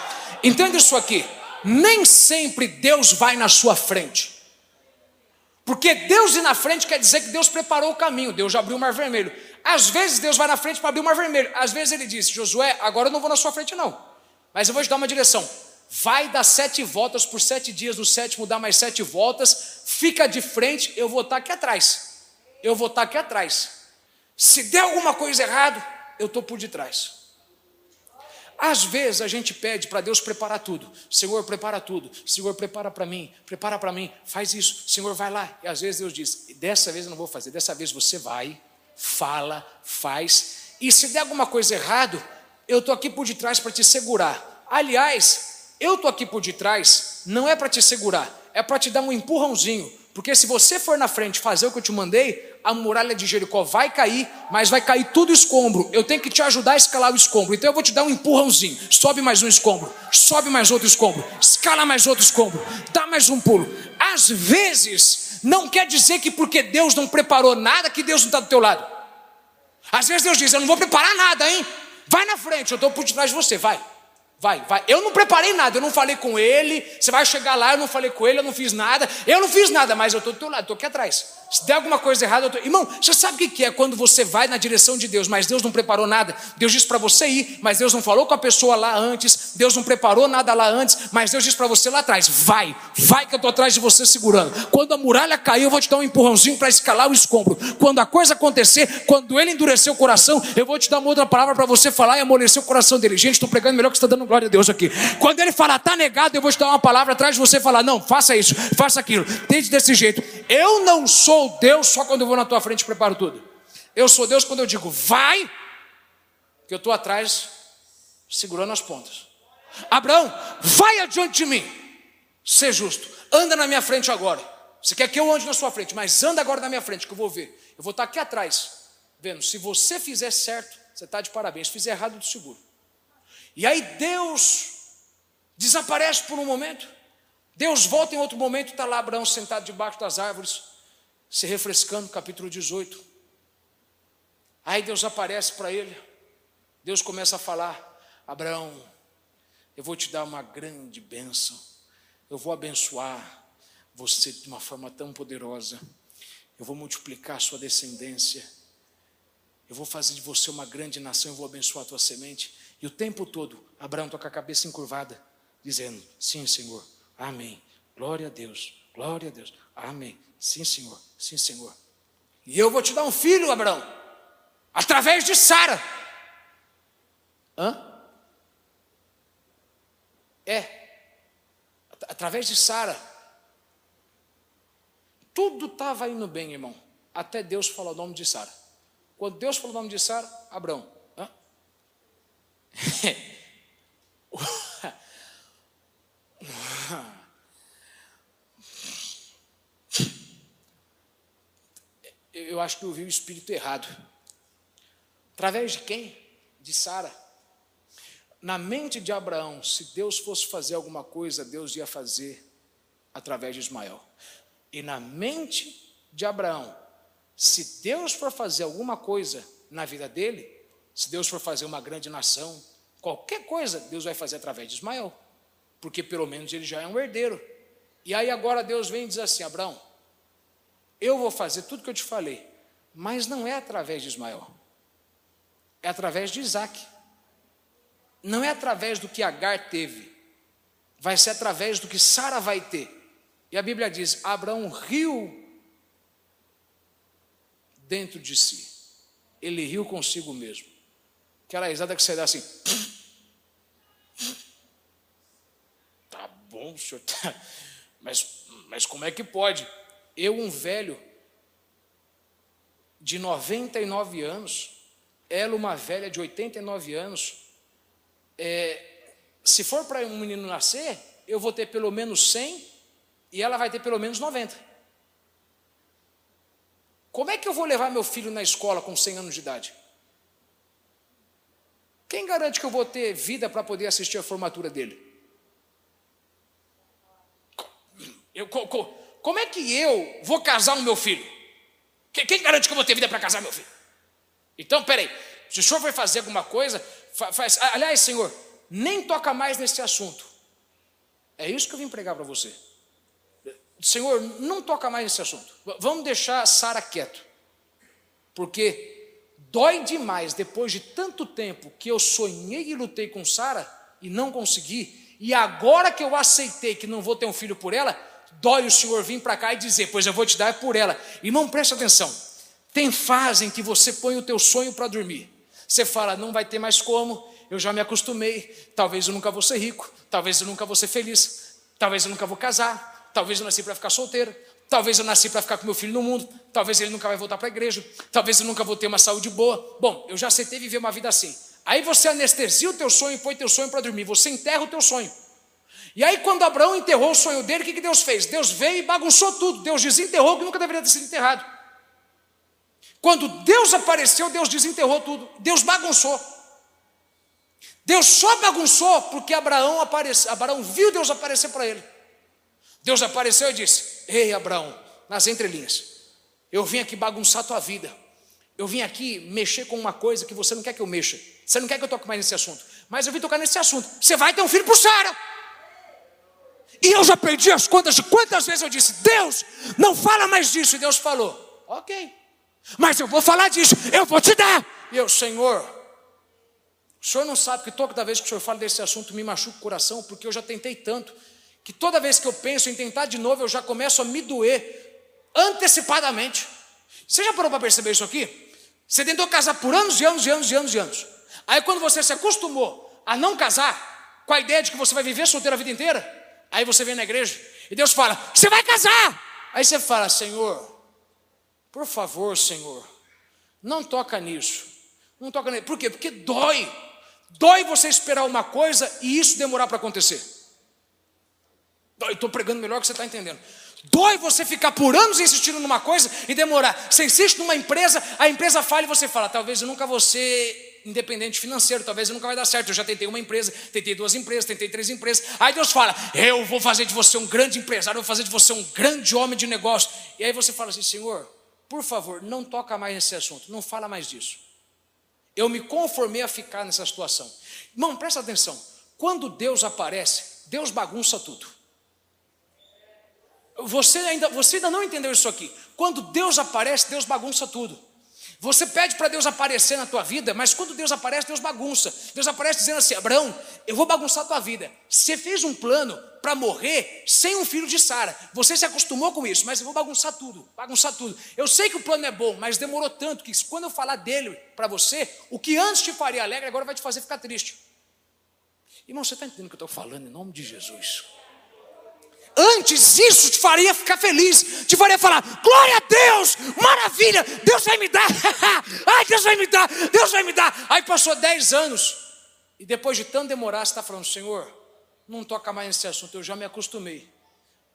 Entenda isso aqui. Nem sempre Deus vai na sua frente. Porque Deus ir na frente quer dizer que Deus preparou o caminho, Deus já abriu o mar vermelho. Às vezes Deus vai na frente para abrir o mar vermelho. Às vezes ele diz: Josué, agora eu não vou na sua frente, não. Mas eu vou te dar uma direção. Vai dar sete voltas por sete dias, no sétimo dá mais sete voltas, fica de frente, eu vou estar aqui atrás. Eu vou estar aqui atrás. Se der alguma coisa errada, eu estou por detrás. Às vezes a gente pede para Deus preparar tudo. Senhor, prepara tudo. Senhor, prepara para mim. Prepara para mim. Faz isso. Senhor, vai lá. E às vezes Deus diz: dessa vez eu não vou fazer. Dessa vez você vai, fala, faz. E se der alguma coisa errado, eu estou aqui por detrás para te segurar. Aliás, eu estou aqui por detrás não é para te segurar, é para te dar um empurrãozinho. Porque se você for na frente fazer o que eu te mandei, a muralha de Jericó vai cair, mas vai cair tudo escombro. Eu tenho que te ajudar a escalar o escombro. Então eu vou te dar um empurrãozinho. Sobe mais um escombro, sobe mais outro escombro, escala mais outro escombro, dá mais um pulo. Às vezes, não quer dizer que porque Deus não preparou nada, que Deus não está do teu lado. Às vezes Deus diz: Eu não vou preparar nada, hein? Vai na frente, eu estou por detrás de você, vai. Vai, vai. Eu não preparei nada, eu não falei com ele. Você vai chegar lá, eu não falei com ele, eu não fiz nada. Eu não fiz nada, mas eu estou do teu lado, estou aqui atrás. Se der alguma coisa errada, eu tô... irmão, você sabe o que é quando você vai na direção de Deus, mas Deus não preparou nada? Deus disse para você ir, mas Deus não falou com a pessoa lá antes, Deus não preparou nada lá antes, mas Deus disse para você lá atrás: vai, vai que eu estou atrás de você segurando. Quando a muralha cair, eu vou te dar um empurrãozinho para escalar o escombro. Quando a coisa acontecer, quando ele endurecer o coração, eu vou te dar uma outra palavra para você falar e amolecer o coração dele. Gente, estou pregando melhor que você está dando glória a Deus aqui. Quando ele falar, está negado, eu vou te dar uma palavra atrás de você falar: não, faça isso, faça aquilo, tente desse jeito. Eu não sou Deus só quando eu vou na tua frente e preparo tudo. Eu sou Deus quando eu digo, vai, que eu estou atrás, segurando as pontas. Abraão, vai adiante de mim, ser justo, anda na minha frente agora. Você quer que eu ande na sua frente, mas anda agora na minha frente, que eu vou ver. Eu vou estar aqui atrás, vendo. Se você fizer certo, você está de parabéns. Se fizer errado, do seguro. E aí Deus desaparece por um momento. Deus volta em outro momento, está lá Abraão sentado debaixo das árvores se refrescando, capítulo 18. Aí Deus aparece para ele, Deus começa a falar: Abraão, eu vou te dar uma grande bênção, eu vou abençoar você de uma forma tão poderosa, eu vou multiplicar a sua descendência, eu vou fazer de você uma grande nação, eu vou abençoar a tua semente. E o tempo todo, Abraão toca a cabeça encurvada, dizendo: Sim, Senhor, amém. Glória a Deus, glória a Deus, amém. Sim, Senhor. Sim, Senhor. E eu vou te dar um filho, Abraão, através de Sara. Hã? É, através de Sara. Tudo estava indo bem, irmão, até Deus falar o nome de Sara. Quando Deus falou o nome de Sara, Abraão. Hã? eu acho que eu vi o espírito errado. Através de quem? De Sara. Na mente de Abraão, se Deus fosse fazer alguma coisa, Deus ia fazer através de Ismael. E na mente de Abraão, se Deus for fazer alguma coisa na vida dele, se Deus for fazer uma grande nação, qualquer coisa, Deus vai fazer através de Ismael, porque pelo menos ele já é um herdeiro. E aí agora Deus vem e diz assim: Abraão, eu vou fazer tudo que eu te falei, mas não é através de Ismael, é através de Isaac. Não é através do que Agar teve, vai ser através do que Sara vai ter. E a Bíblia diz: Abraão riu dentro de si, ele riu consigo mesmo. Aquela risada que você dá assim. Tá bom, senhor, mas, mas como é que pode? Eu, um velho de 99 anos, ela, uma velha de 89 anos, é, se for para um menino nascer, eu vou ter pelo menos 100 e ela vai ter pelo menos 90. Como é que eu vou levar meu filho na escola com 100 anos de idade? Quem garante que eu vou ter vida para poder assistir a formatura dele? Eu, como é que eu vou casar o meu filho? Quem garante que eu vou ter vida para casar meu filho? Então, peraí, se o senhor vai fazer alguma coisa, faz. Aliás, senhor, nem toca mais nesse assunto. É isso que eu vim pregar para você. Senhor, não toca mais nesse assunto. Vamos deixar Sara quieto. Porque dói demais depois de tanto tempo que eu sonhei e lutei com Sara e não consegui, e agora que eu aceitei que não vou ter um filho por ela, dói o Senhor vir para cá e dizer, pois eu vou te dar por ela. Irmão, preste atenção. Tem fase em que você põe o teu sonho para dormir. Você fala, não vai ter mais como, eu já me acostumei, talvez eu nunca vou ser rico, talvez eu nunca vou ser feliz, talvez eu nunca vou casar, talvez eu nasci para ficar solteiro, talvez eu nasci para ficar com meu filho no mundo, talvez ele nunca vai voltar para a igreja, talvez eu nunca vou ter uma saúde boa. Bom, eu já aceitei viver uma vida assim. Aí você anestesia o teu sonho e põe teu sonho para dormir, você enterra o teu sonho. E aí, quando Abraão enterrou o sonho dele, o que Deus fez? Deus veio e bagunçou tudo. Deus desenterrou o que nunca deveria ter sido enterrado. Quando Deus apareceu, Deus desenterrou tudo. Deus bagunçou. Deus só bagunçou porque Abraão apareceu. Abraão viu Deus aparecer para ele. Deus apareceu e disse: Ei, Abraão, nas entrelinhas, eu vim aqui bagunçar a tua vida. Eu vim aqui mexer com uma coisa que você não quer que eu mexa. Você não quer que eu toque mais nesse assunto. Mas eu vim tocar nesse assunto. Você vai ter um filho por Sara. E eu já perdi as contas de quantas vezes eu disse: Deus, não fala mais disso. E Deus falou. Ok. Mas eu vou falar disso, eu vou te dar. E eu, Senhor, o senhor não sabe que toda vez que o senhor fala desse assunto me machuca o coração, porque eu já tentei tanto, que toda vez que eu penso em tentar de novo, eu já começo a me doer antecipadamente. Você já parou para perceber isso aqui? Você tentou casar por anos e anos e anos e anos e anos. Aí quando você se acostumou a não casar, com a ideia de que você vai viver solteiro a vida inteira, aí você vem na igreja e Deus fala: Você vai casar! Aí você fala: Senhor, por favor, Senhor, não toca nisso. Não toca nisso. Por quê? Porque dói. Dói você esperar uma coisa e isso demorar para acontecer. Estou pregando melhor que você está entendendo. Dói você ficar por anos insistindo numa coisa e demorar. Você insiste numa empresa, a empresa falha e você fala: talvez eu nunca vou ser independente financeiro, talvez nunca vai dar certo. Eu já tentei uma empresa, tentei duas empresas, tentei três empresas. Aí Deus fala: eu vou fazer de você um grande empresário, eu vou fazer de você um grande homem de negócio. E aí você fala assim: Senhor, por favor, não toca mais nesse assunto, não fala mais disso. Eu me conformei a ficar nessa situação. Irmão, presta atenção. Quando Deus aparece, Deus bagunça tudo. Você ainda, você ainda não entendeu isso aqui. Quando Deus aparece, Deus bagunça tudo. Você pede para Deus aparecer na tua vida, mas quando Deus aparece, Deus bagunça. Deus aparece dizendo assim: Abraão, eu vou bagunçar a tua vida. Você fez um plano para morrer sem um filho de Sara. Você se acostumou com isso, mas eu vou bagunçar tudo, bagunçar tudo. Eu sei que o plano é bom, mas demorou tanto que quando eu falar dele para você, o que antes te faria alegre, agora vai te fazer ficar triste. Irmão, você está entendendo o que eu estou falando em nome de Jesus? Antes isso te faria ficar feliz, te faria falar: glória a Deus, maravilha, Deus vai me dar, ai, Deus vai me dar, Deus vai me dar. Aí passou 10 anos, e depois de tanto demorar, você está falando: Senhor, não toca mais nesse assunto, eu já me acostumei.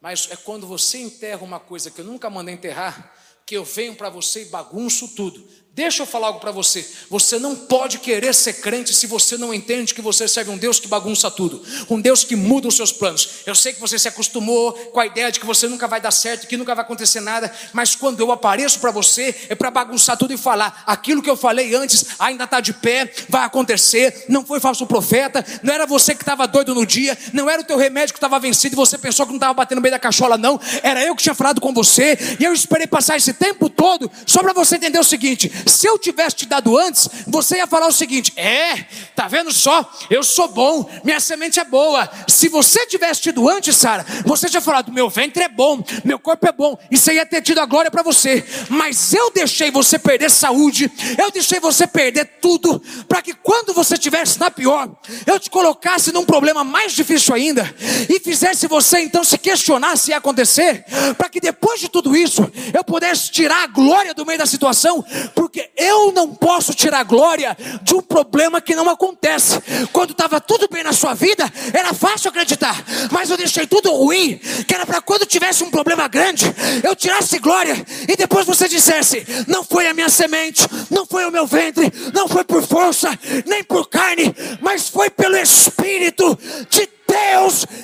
Mas é quando você enterra uma coisa que eu nunca mandei enterrar, que eu venho para você e bagunço tudo. Deixa eu falar algo para você. Você não pode querer ser crente se você não entende que você serve um Deus que bagunça tudo, um Deus que muda os seus planos. Eu sei que você se acostumou com a ideia de que você nunca vai dar certo, que nunca vai acontecer nada, mas quando eu apareço para você é para bagunçar tudo e falar: aquilo que eu falei antes ainda está de pé, vai acontecer. Não foi falso profeta, não era você que estava doido no dia, não era o teu remédio que estava vencido e você pensou que não estava batendo no meio da cachola, não. Era eu que tinha falado com você e eu esperei passar esse tempo todo só para você entender o seguinte se eu tivesse te dado antes, você ia falar o seguinte: é, tá vendo só? Eu sou bom, minha semente é boa. Se você tivesse tido antes, Sara, você tinha falado: meu ventre é bom, meu corpo é bom, você ia ter tido a glória para você. Mas eu deixei você perder saúde, eu deixei você perder tudo, para que quando você estivesse na pior, eu te colocasse num problema mais difícil ainda, e fizesse você então se questionar se ia acontecer, para que depois de tudo isso, eu pudesse tirar a glória do meio da situação, porque porque eu não posso tirar glória de um problema que não acontece. Quando estava tudo bem na sua vida, era fácil acreditar, mas eu deixei tudo ruim, que era para quando tivesse um problema grande, eu tirasse glória e depois você dissesse: não foi a minha semente, não foi o meu ventre, não foi por força, nem por carne, mas foi pelo Espírito de Deus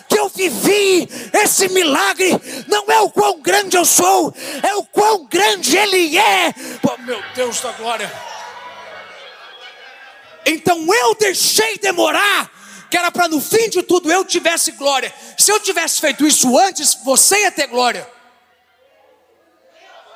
que eu vivi esse milagre não é o quão grande eu sou, é o quão grande Ele é. Oh, meu Deus da glória. Então eu deixei demorar, que era para no fim de tudo eu tivesse glória. Se eu tivesse feito isso antes, você ia ter glória.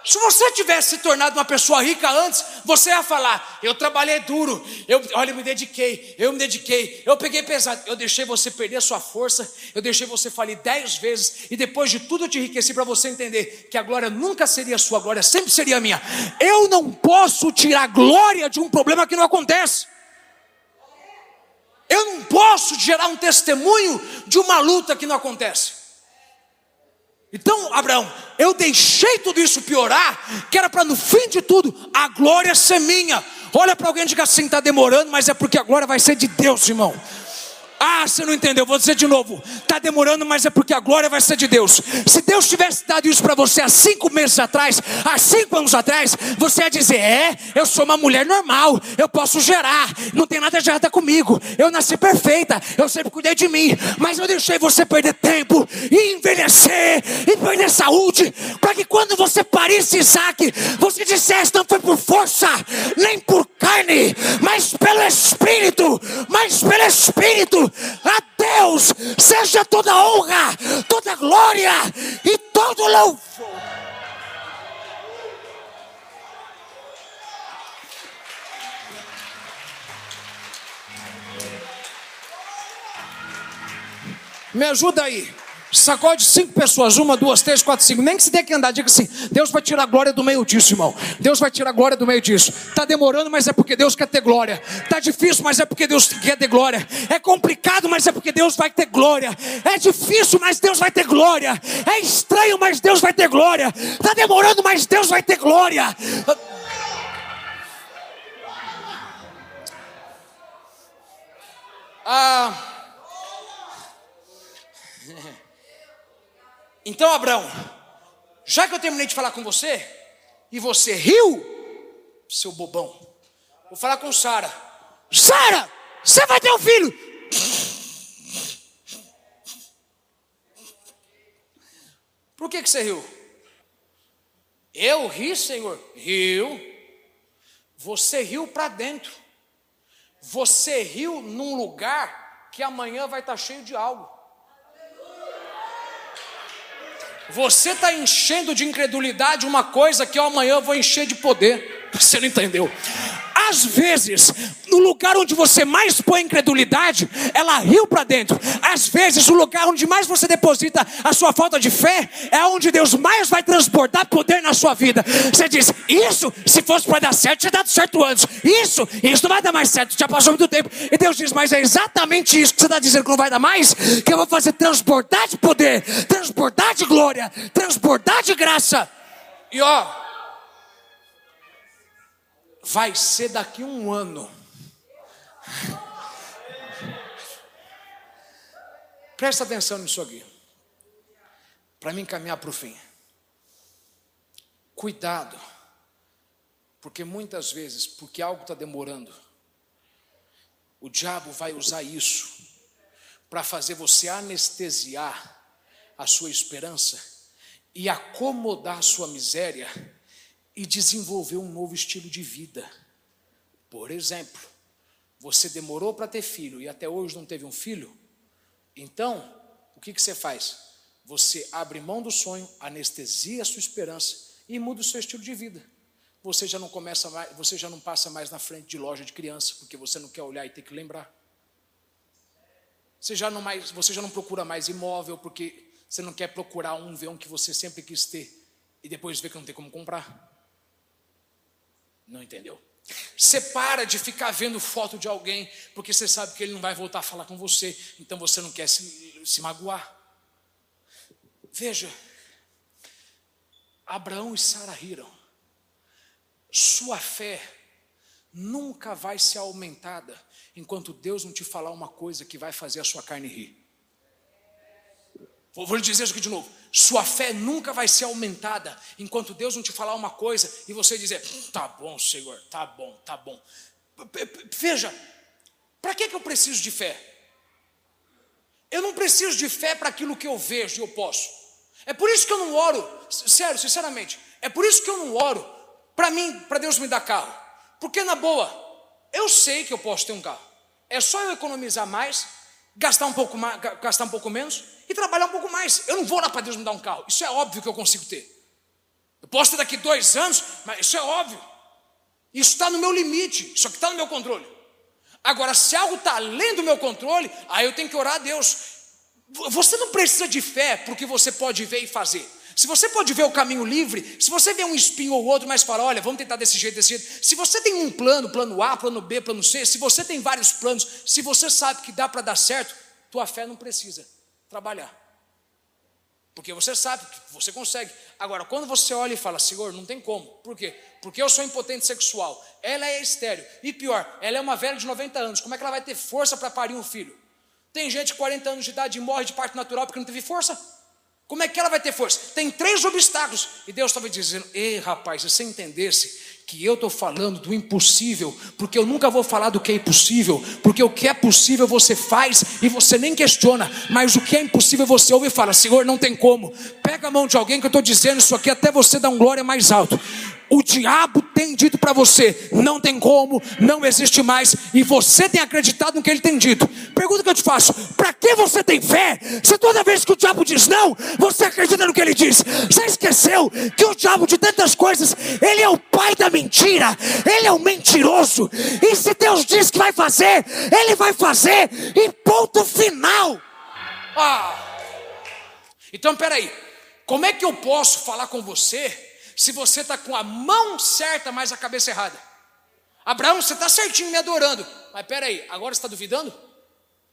Se você tivesse se tornado uma pessoa rica antes, você ia falar: Eu trabalhei duro, eu, olha, eu me dediquei, eu me dediquei, eu peguei pesado, eu deixei você perder a sua força, eu deixei você falir dez vezes, e depois de tudo eu te enriqueci para você entender que a glória nunca seria sua, a glória sempre seria minha. Eu não posso tirar glória de um problema que não acontece. Eu não posso gerar um testemunho de uma luta que não acontece. Então, Abraão, eu deixei tudo isso piorar, que era para no fim de tudo a glória ser minha. Olha para alguém e diga assim: está demorando, mas é porque a glória vai ser de Deus, irmão. Ah, você não entendeu, vou dizer de novo. Está demorando, mas é porque a glória vai ser de Deus. Se Deus tivesse dado isso para você há cinco meses atrás, há cinco anos atrás, você ia dizer: É, eu sou uma mulher normal, eu posso gerar, não tem nada de errado comigo, eu nasci perfeita, eu sempre cuidei de mim, mas eu deixei você perder tempo e envelhecer e perder saúde, para que quando você parisse Isaac, você dissesse: Não foi por força, nem por carne, mas pelo Espírito, mas pelo Espírito a Deus seja toda honra, toda glória e todo louvor. Me ajuda aí. Sacode cinco pessoas, uma, duas, três, quatro, cinco. Nem que se tenha que andar, diga assim: Deus vai tirar a glória do meio disso, irmão. Deus vai tirar a glória do meio disso. Está demorando, mas é porque Deus quer ter glória. Está difícil, mas é porque Deus quer ter glória. É complicado, mas é porque Deus vai ter glória. É difícil, mas Deus vai ter glória. É estranho, mas Deus vai ter glória. Está demorando, mas Deus vai ter glória. Ah. Então, Abraão, já que eu terminei de falar com você, e você riu, seu bobão, vou falar com Sara. Sara, você vai ter um filho. Por que, que você riu? Eu ri, Senhor. Riu. Você riu para dentro. Você riu num lugar que amanhã vai estar tá cheio de algo. Você está enchendo de incredulidade uma coisa que eu amanhã vou encher de poder. Você não entendeu? Às vezes, no lugar onde você mais põe incredulidade, ela riu para dentro. Às vezes, o lugar onde mais você deposita a sua falta de fé é onde Deus mais vai transportar poder na sua vida. Você diz: Isso, se fosse para dar certo, tinha dado certo antes. Isso, isso não vai dar mais certo, já passou muito tempo. E Deus diz: Mas é exatamente isso que você está dizendo que não vai dar mais, que eu vou fazer transportar de poder, transportar de glória, transportar de graça. E ó, vai ser daqui um ano. Presta atenção nisso aqui, para mim caminhar para o fim. Cuidado, porque muitas vezes, porque algo está demorando, o diabo vai usar isso para fazer você anestesiar a sua esperança e acomodar a sua miséria e desenvolver um novo estilo de vida. Por exemplo, você demorou para ter filho e até hoje não teve um filho, então o que, que você faz? Você abre mão do sonho, anestesia a sua esperança e muda o seu estilo de vida. Você já não começa mais, você já não passa mais na frente de loja de criança, porque você não quer olhar e ter que lembrar. Você já não mais, você já não procura mais imóvel porque você não quer procurar um ver um que você sempre quis ter e depois ver que não tem como comprar. Não entendeu? Você para de ficar vendo foto de alguém, porque você sabe que ele não vai voltar a falar com você, então você não quer se, se magoar. Veja, Abraão e Sara riram. Sua fé nunca vai ser aumentada enquanto Deus não te falar uma coisa que vai fazer a sua carne rir. Vou, lhe dizer isso aqui de novo. Sua fé nunca vai ser aumentada enquanto Deus não te falar uma coisa e você dizer: tá bom, Senhor, tá bom, tá bom. Veja, para que, que eu preciso de fé? Eu não preciso de fé para aquilo que eu vejo e eu posso. É por isso que eu não oro, sério, sinceramente, é por isso que eu não oro para mim, para Deus me dar carro. Porque na boa, eu sei que eu posso ter um carro. É só eu economizar mais, gastar um pouco mais, gastar um pouco menos e trabalhar um pouco mais. Eu não vou lá para Deus me dar um carro. Isso é óbvio que eu consigo ter. Eu posso ter daqui dois anos, mas isso é óbvio. Isso está no meu limite, isso aqui está no meu controle. Agora, se algo está além do meu controle, aí eu tenho que orar a Deus. Você não precisa de fé porque você pode ver e fazer. Se você pode ver o caminho livre, se você vê um espinho ou outro, mas fala, olha, vamos tentar desse jeito, desse jeito. Se você tem um plano, plano A, plano B, plano C, se você tem vários planos, se você sabe que dá para dar certo, tua fé não precisa trabalhar. Porque você sabe que você consegue. Agora, quando você olha e fala, Senhor, não tem como. Por quê? Porque eu sou impotente sexual. Ela é estéreo. E pior, ela é uma velha de 90 anos. Como é que ela vai ter força para parir um filho? Tem gente de 40 anos de idade e morre de parto natural porque não teve força. Como é que ela vai ter força? Tem três obstáculos. E Deus estava dizendo: Ei, rapaz, se você entendesse que eu estou falando do impossível, porque eu nunca vou falar do que é impossível, porque o que é possível você faz e você nem questiona, mas o que é impossível você ouve e fala: Senhor, não tem como. Pega a mão de alguém que eu estou dizendo isso aqui até você dar um glória mais alto. O diabo tem dito para você: não tem como, não existe mais, e você tem acreditado no que ele tem dito. Pergunta que eu te faço: para que você tem fé? Se toda vez que o diabo diz não, você acredita no que ele diz. Você esqueceu que o diabo de tantas coisas, ele é o pai da mentira, ele é o mentiroso. E se Deus diz que vai fazer, ele vai fazer, e ponto final. Ah! Então, peraí, como é que eu posso falar com você se você está com a mão certa, mas a cabeça errada? Abraão, você está certinho me adorando, mas peraí, agora você está duvidando?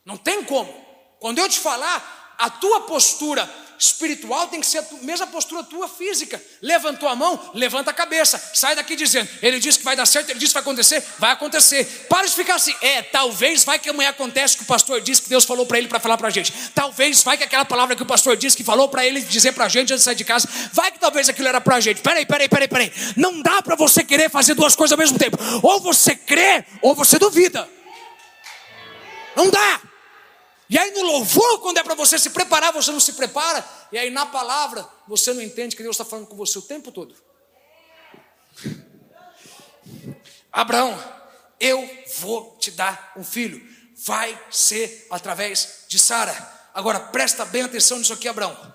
Não tem como. Quando eu te falar, a tua postura espiritual tem que ser a mesma postura tua física. Levantou a mão, levanta a cabeça. Sai daqui dizendo: Ele disse que vai dar certo, ele disse que vai acontecer, vai acontecer. Para de ficar assim. É, talvez vai que amanhã acontece que o pastor disse que Deus falou para ele para falar para a gente. Talvez vai que aquela palavra que o pastor disse que falou para ele dizer para a gente antes de sair de casa. Vai que talvez aquilo era para a gente. Peraí, peraí, peraí, peraí. Não dá para você querer fazer duas coisas ao mesmo tempo. Ou você crê, ou você duvida. Não dá. E aí no louvor, quando é para você se preparar, você não se prepara. E aí na palavra, você não entende que Deus está falando com você o tempo todo. Abraão, eu vou te dar um filho. Vai ser através de Sara. Agora presta bem atenção nisso aqui, Abraão.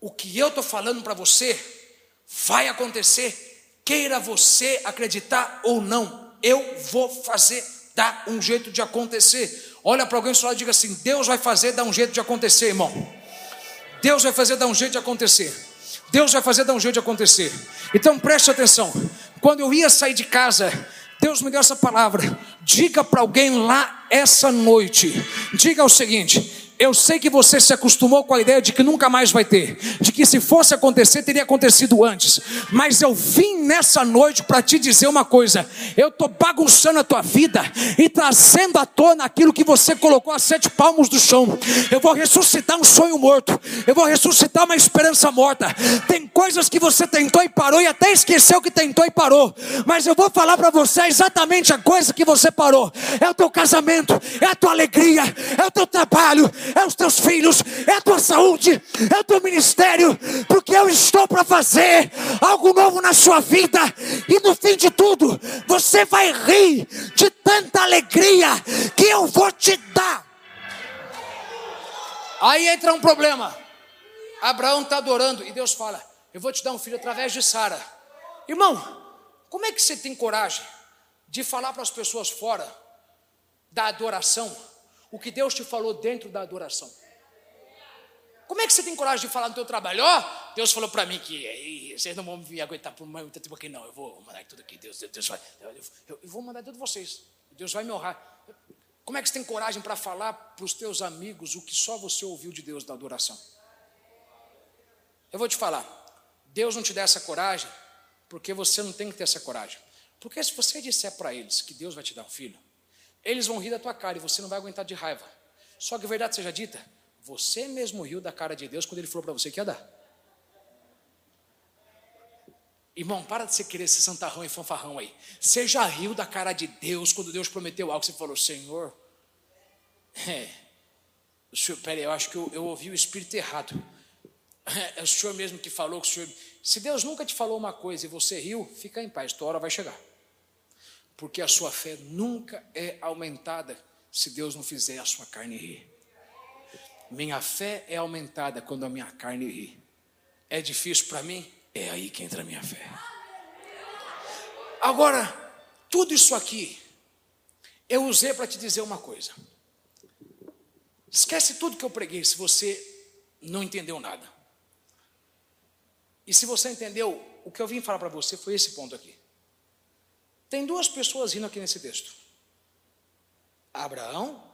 O que eu estou falando para você vai acontecer, queira você acreditar ou não. Eu vou fazer, dar um jeito de acontecer. Olha para alguém só e diga assim: Deus vai fazer dar um jeito de acontecer, irmão. Deus vai fazer dar um jeito de acontecer. Deus vai fazer dar um jeito de acontecer. Então preste atenção. Quando eu ia sair de casa, Deus me deu essa palavra. Diga para alguém lá essa noite. Diga o seguinte: eu sei que você se acostumou com a ideia de que nunca mais vai ter, de que se fosse acontecer, teria acontecido antes. Mas eu vim nessa noite para te dizer uma coisa: eu estou bagunçando a tua vida e trazendo à tona aquilo que você colocou a sete palmos do chão. Eu vou ressuscitar um sonho morto, eu vou ressuscitar uma esperança morta. Tem coisas que você tentou e parou, e até esqueceu que tentou e parou. Mas eu vou falar para você exatamente a coisa que você parou: é o teu casamento, é a tua alegria, é o teu trabalho é os teus filhos, é a tua saúde, é o teu ministério, porque eu estou para fazer algo novo na sua vida, e no fim de tudo, você vai rir de tanta alegria que eu vou te dar. Aí entra um problema. Abraão está adorando e Deus fala: Eu vou te dar um filho através de Sara. Irmão, como é que você tem coragem de falar para as pessoas fora da adoração o que Deus te falou dentro da adoração. Como é que você tem coragem de falar no teu trabalho? Ó, oh, Deus falou para mim que vocês não vão me aguentar por muito tempo aqui, não. Eu vou mandar tudo aqui. Deus, Deus vai, eu, eu, eu vou mandar tudo vocês. Deus vai me honrar. Como é que você tem coragem para falar para os teus amigos o que só você ouviu de Deus da adoração? Eu vou te falar. Deus não te dá essa coragem porque você não tem que ter essa coragem. Porque se você disser para eles que Deus vai te dar um filho, eles vão rir da tua cara e você não vai aguentar de raiva. Só que verdade seja dita, você mesmo riu da cara de Deus quando ele falou para você que ia dar. Irmão, para de você querer ser santarrão e fanfarrão aí. Você já riu da cara de Deus quando Deus prometeu algo, você falou, Senhor, é, o senhor, peraí, eu acho que eu, eu ouvi o Espírito errado. É, é o senhor mesmo que falou que o senhor. Se Deus nunca te falou uma coisa e você riu, fica em paz, tua hora vai chegar porque a sua fé nunca é aumentada se Deus não fizer a sua carne rir. Minha fé é aumentada quando a minha carne ri. É difícil para mim? É aí que entra a minha fé. Agora, tudo isso aqui, eu usei para te dizer uma coisa. Esquece tudo que eu preguei se você não entendeu nada. E se você entendeu, o que eu vim falar para você foi esse ponto aqui. Tem duas pessoas rindo aqui nesse texto: Abraão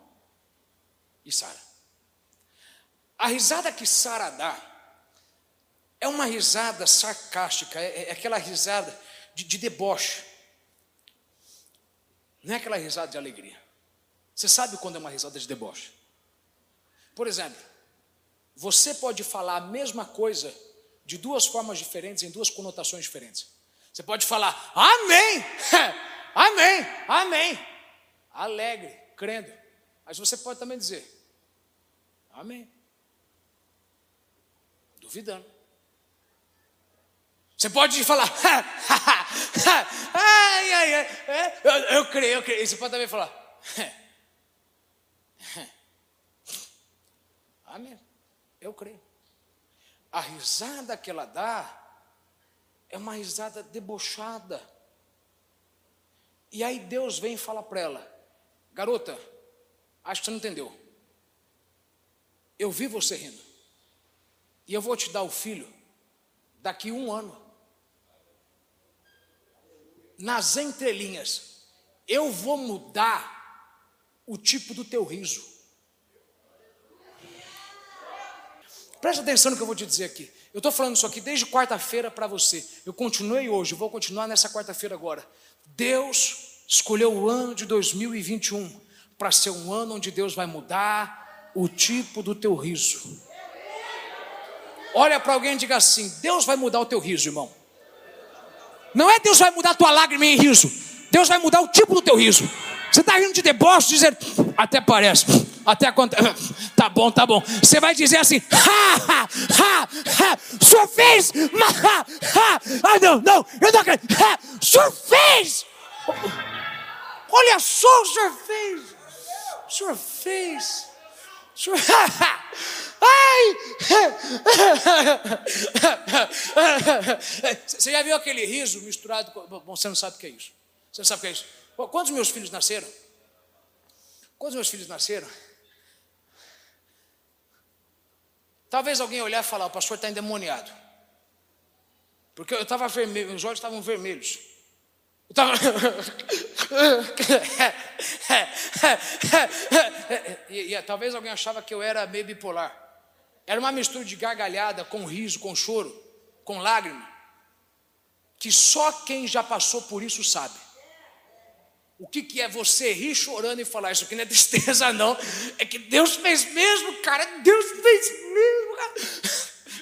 e Sara. A risada que Sara dá é uma risada sarcástica, é, é aquela risada de, de deboche. Não é aquela risada de alegria. Você sabe quando é uma risada de deboche? Por exemplo, você pode falar a mesma coisa de duas formas diferentes, em duas conotações diferentes. Você pode falar, Amém, Amém, Amém, alegre, crendo. Mas você pode também dizer, Amém, duvidando. Você pode falar, ai, ai, ai, é, eu, eu creio, eu creio. E você pode também falar, Amém, eu creio. A risada que ela dá é uma risada debochada. E aí Deus vem e fala para ela: Garota, acho que você não entendeu. Eu vi você rindo. E eu vou te dar o filho daqui um ano. Nas entrelinhas, eu vou mudar o tipo do teu riso. Presta atenção no que eu vou te dizer aqui. Eu estou falando isso aqui desde quarta-feira para você. Eu continuei hoje, vou continuar nessa quarta-feira agora. Deus escolheu o ano de 2021 para ser um ano onde Deus vai mudar o tipo do teu riso. Olha para alguém e diga assim: Deus vai mudar o teu riso, irmão. Não é Deus vai mudar a tua lágrima em riso. Deus vai mudar o tipo do teu riso. Você está rindo de deboche, dizendo, até parece, até quando. Tá bom, tá bom. Você vai dizer assim, ha, ha, ha, ha, senhor fez, ha, ha, ah, não, não, eu não acredito, ha, senhor fez. Olha só, o senhor fez, o senhor fez, o senhor, Ai! Você já viu aquele riso misturado com. Bom, você não sabe o que é isso. Você não sabe o que é isso. Quantos meus filhos nasceram? Quantos meus filhos nasceram? Talvez alguém olhar e falar: o pastor está endemoniado. Porque eu estava vermelho, meus olhos estavam vermelhos. Eu estava. e, e, talvez alguém achava que eu era meio bipolar. Era uma mistura de gargalhada com riso, com choro, com lágrima. Que só quem já passou por isso sabe. O que, que é você rir chorando e falar isso aqui não é tristeza, não. É que Deus fez mesmo, cara. Deus fez mesmo.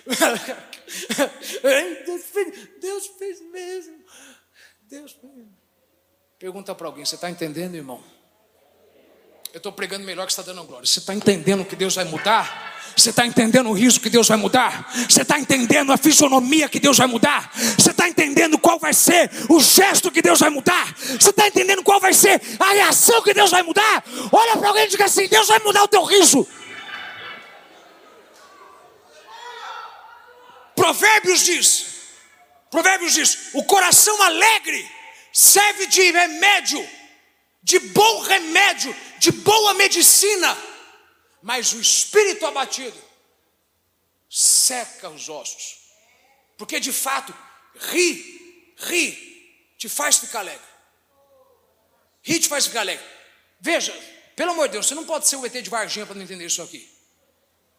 Deus fez, Deus fez mesmo. Deus fez. Pergunta para alguém: você está entendendo, irmão? Eu estou pregando melhor que está dando glória. Você está entendendo que Deus vai mudar? Você está entendendo o riso que Deus vai mudar? Você está entendendo a fisionomia que Deus vai mudar? Você está entendendo qual vai ser o gesto que Deus vai mudar? Você está entendendo qual vai ser a reação que Deus vai mudar? Olha para alguém e diga assim: Deus vai mudar o teu riso. Provérbios diz: Provérbios diz, o coração alegre serve de remédio, de bom remédio, de boa medicina mas o espírito abatido seca os ossos. Porque de fato, ri, ri, te faz ficar alegre. Ri te faz ficar alegre. Veja, pelo amor de Deus, você não pode ser o ET de Varginha para não entender isso aqui.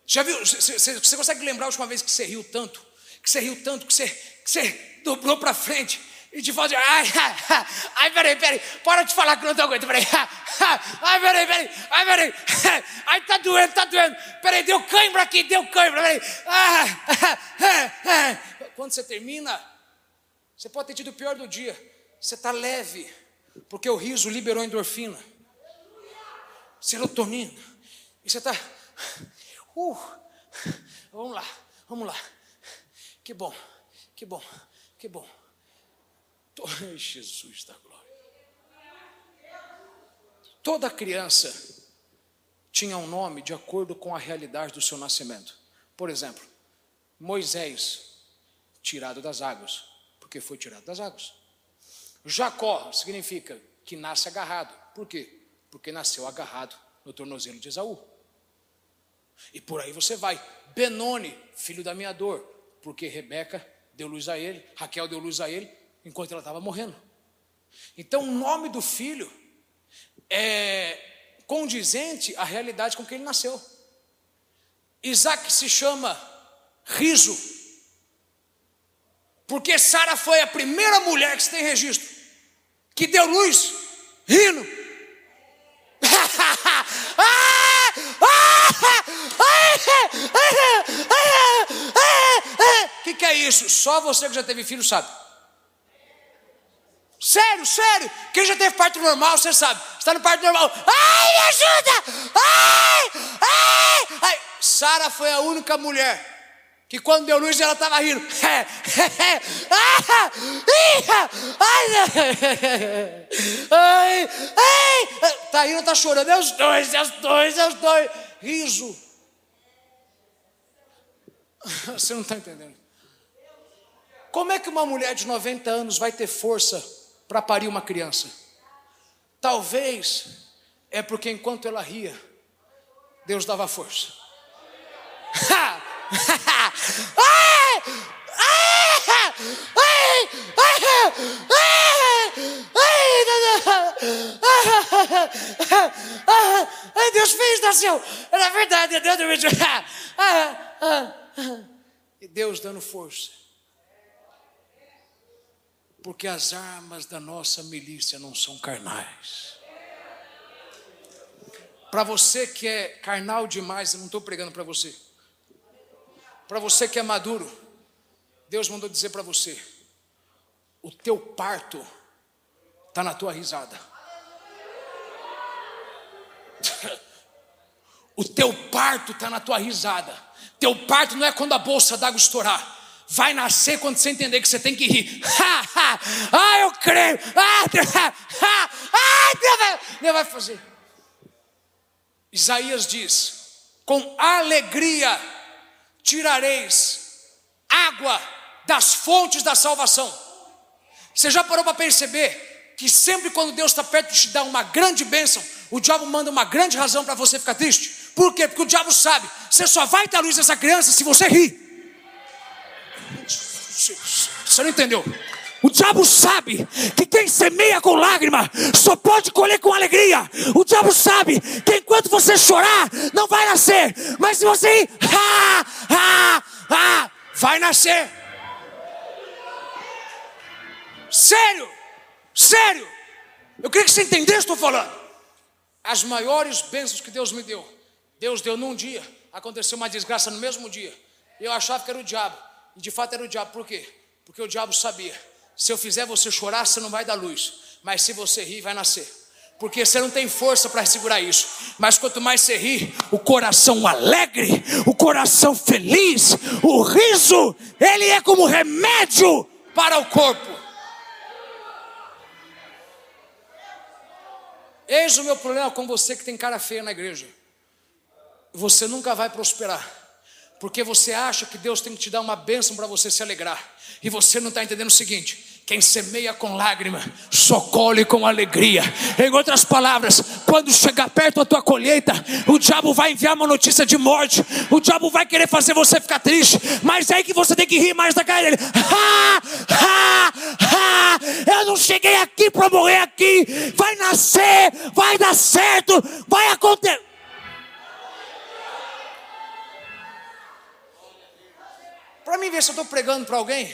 Já viu? Você, você, consegue lembrar a última vez que você riu tanto? Que você riu tanto, que você, que você dobrou para frente. E te fazer, ai, ai, peraí, peraí, para de falar que não aguento, peraí, ai, peraí, peraí, ai, peraí, ai, tá doendo, tá doendo, peraí, deu cãibra aqui, deu cãibra, peraí, quando você termina, você pode ter tido o pior do dia, você está leve, porque o riso liberou endorfina, serotonina, e você está, uh, vamos lá, vamos lá, que bom, que bom, que bom. Jesus da glória. Toda criança tinha um nome de acordo com a realidade do seu nascimento. Por exemplo, Moisés, tirado das águas, porque foi tirado das águas. Jacó significa que nasce agarrado. Por quê? Porque nasceu agarrado no tornozelo de Esaú. E por aí você vai. Benoni, filho da minha dor, porque Rebeca deu luz a ele, Raquel deu luz a ele, enquanto ela estava morrendo. Então, o nome do filho é condizente à realidade com que ele nasceu. Isaac se chama riso, porque Sara foi a primeira mulher que se tem registro que deu luz rindo. O que, que é isso? Só você que já teve filho sabe. Sério, sério. Quem já teve parto normal, você sabe. Está no parto normal. Ai, me ajuda! Ai, ai, ai. Sara foi a única mulher que quando deu luz ela estava rindo. Ai, ai, tá rindo, tá chorando. É os dois, é os dois, é os dois. Riso. Você não está entendendo. Como é que uma mulher de 90 anos vai ter força para parir uma criança. Talvez é porque enquanto ela ria, Deus dava força. Ai! Deus fez, nasceu. Era verdade, Deus deu E Deus dando força. Porque as armas da nossa milícia não são carnais. Para você que é carnal demais, eu não estou pregando para você. Para você que é maduro, Deus mandou dizer para você: o teu parto está na tua risada. O teu parto está na tua risada. Teu parto não é quando a bolsa d'água estourar. Vai nascer quando você entender que você tem que rir. ah, eu creio. Ah, Deus, ah, Deus, Deus vai fazer. Isaías diz: com alegria tirareis água das fontes da salvação. Você já parou para perceber que sempre quando Deus está perto de te dar uma grande bênção, o diabo manda uma grande razão para você ficar triste? Por quê? Porque o diabo sabe, você só vai a luz dessa criança se você rir. Você não entendeu? O diabo sabe que quem semeia com lágrima só pode colher com alegria. O diabo sabe que enquanto você chorar, não vai nascer. Mas se você ir, ah, ah, ah, vai nascer. Sério, sério. Eu queria que você entendesse o que estou falando. As maiores bênçãos que Deus me deu, Deus deu num dia. Aconteceu uma desgraça no mesmo dia. Eu achava que era o diabo. E de fato era o diabo. Por quê? Porque o diabo sabia se eu fizer você chorar, você não vai dar luz. Mas se você rir, vai nascer. Porque você não tem força para segurar isso. Mas quanto mais você ri, o coração alegre, o coração feliz, o riso, ele é como remédio para o corpo. Eis o meu problema com você que tem cara feia na igreja. Você nunca vai prosperar. Porque você acha que Deus tem que te dar uma bênção para você se alegrar. E você não está entendendo o seguinte: quem semeia com lágrima, só colhe com alegria. Em outras palavras, quando chegar perto da tua colheita, o diabo vai enviar uma notícia de morte. O diabo vai querer fazer você ficar triste. Mas é aí que você tem que rir mais da cara dele. Ha, ha, ha, eu não cheguei aqui para morrer aqui. Vai nascer, vai dar certo, vai acontecer. Para mim ver se eu estou pregando para alguém.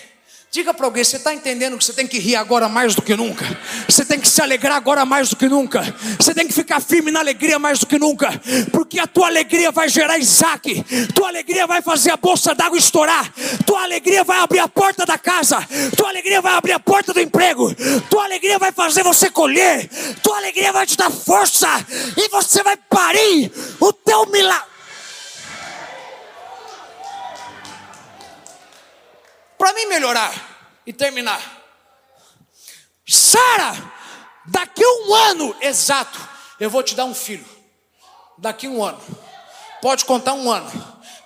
Diga para alguém, você está entendendo que você tem que rir agora mais do que nunca? Você tem que se alegrar agora mais do que nunca? Você tem que ficar firme na alegria mais do que nunca? Porque a tua alegria vai gerar Isaac, tua alegria vai fazer a bolsa d'água estourar, tua alegria vai abrir a porta da casa, tua alegria vai abrir a porta do emprego, tua alegria vai fazer você colher, tua alegria vai te dar força e você vai parir o teu milagre. Para mim melhorar e terminar. Sara, daqui um ano exato, eu vou te dar um filho. Daqui um ano. Pode contar um ano.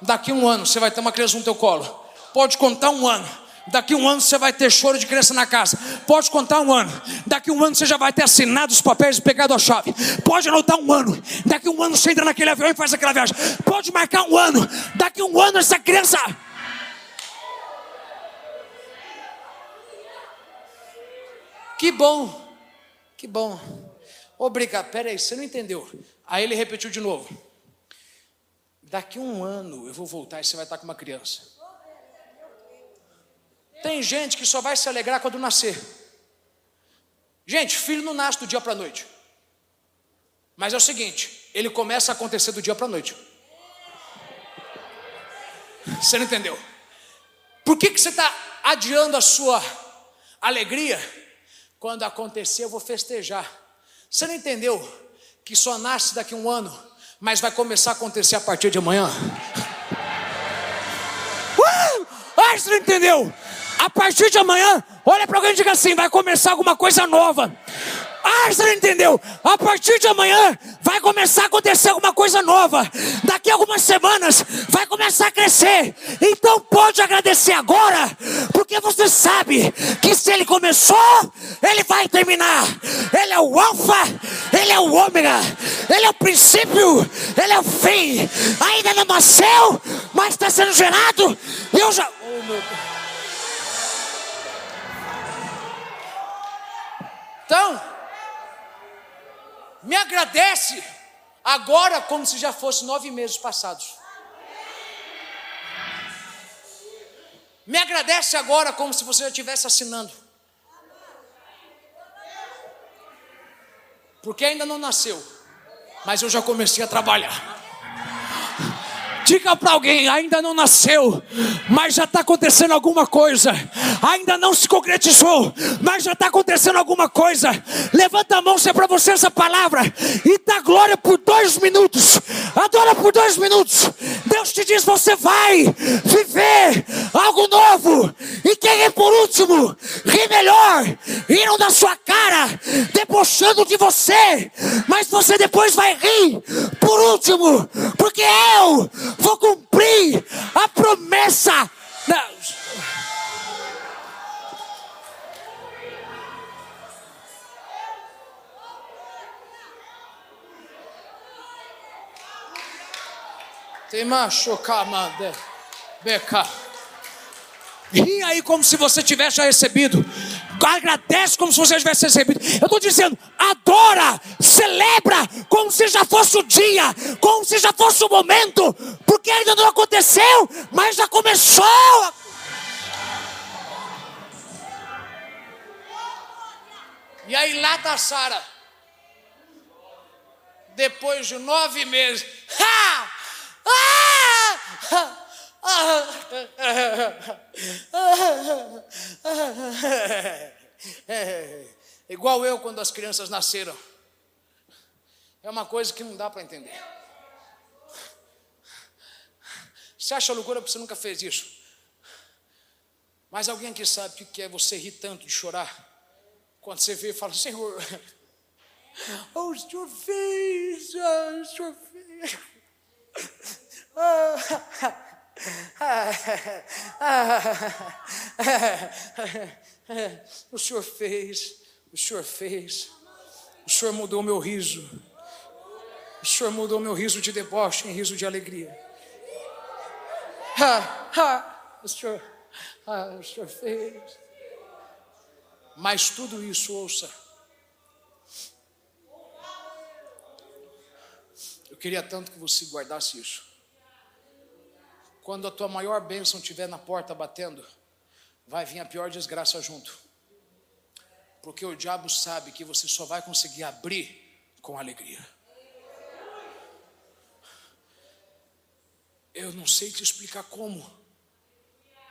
Daqui um ano você vai ter uma criança no teu colo. Pode contar um ano. Daqui um ano você vai ter choro de criança na casa. Pode contar um ano. Daqui um ano você já vai ter assinado os papéis e pegado a chave. Pode anotar um ano. Daqui um ano você entra naquele avião e faz aquela viagem. Pode marcar um ano. Daqui um ano essa criança Que bom, que bom. Obrigado. Peraí, você não entendeu. Aí ele repetiu de novo. Daqui um ano eu vou voltar e você vai estar com uma criança. Tem gente que só vai se alegrar quando nascer. Gente, filho não nasce do dia para a noite. Mas é o seguinte, ele começa a acontecer do dia para a noite. Você não entendeu? Por que, que você está adiando a sua alegria? Quando acontecer, eu vou festejar. Você não entendeu que só nasce daqui a um ano, mas vai começar a acontecer a partir de amanhã? Uh! Ah, você não entendeu? A partir de amanhã, olha para alguém e diga assim: vai começar alguma coisa nova. Ah, entendeu? A partir de amanhã vai começar a acontecer alguma coisa nova. Daqui a algumas semanas vai começar a crescer. Então pode agradecer agora, porque você sabe que se ele começou, ele vai terminar. Ele é o alfa, ele é o ômega, ele é o princípio, ele é o fim. Ainda não nasceu, mas está sendo gerado. E eu já. Oh. Então, me agradece agora como se já fosse nove meses passados. Me agradece agora como se você já estivesse assinando. Porque ainda não nasceu, mas eu já comecei a trabalhar. Diga para alguém: ainda não nasceu, mas já está acontecendo alguma coisa. Ainda não se concretizou, mas já está acontecendo alguma coisa. Levanta a mão se é para você essa palavra e dá glória por dois minutos. Adora por dois minutos. Deus te diz: você vai viver algo novo. E quem é por último, ri melhor, riram da sua cara, debochando de você, mas você depois vai rir por último, porque eu vou cumprir a promessa. Ri aí como se você tivesse já recebido. Agradece como se você tivesse recebido. Eu estou dizendo, adora, celebra como se já fosse o dia, como se já fosse o momento, porque ainda não aconteceu, mas já começou. E aí lá está Sara. Depois de nove meses. Ha! Ah! Igual eu quando as crianças nasceram. É uma coisa que não dá para entender. Você acha loucura porque você nunca fez isso? Mas alguém aqui sabe o que é você rir tanto de chorar? Quando você vê e fala, Senhor, oh, o Senhor fez, oh, o Senhor fez. Oh. O Senhor fez, o Senhor fez, o Senhor mudou meu riso, o Senhor mudou meu riso de deboche em riso de alegria. O Senhor, o Senhor fez. Mas tudo isso, ouça. Eu queria tanto que você guardasse isso. Quando a tua maior bênção estiver na porta batendo, vai vir a pior desgraça junto. Porque o diabo sabe que você só vai conseguir abrir com alegria. Eu não sei te explicar como,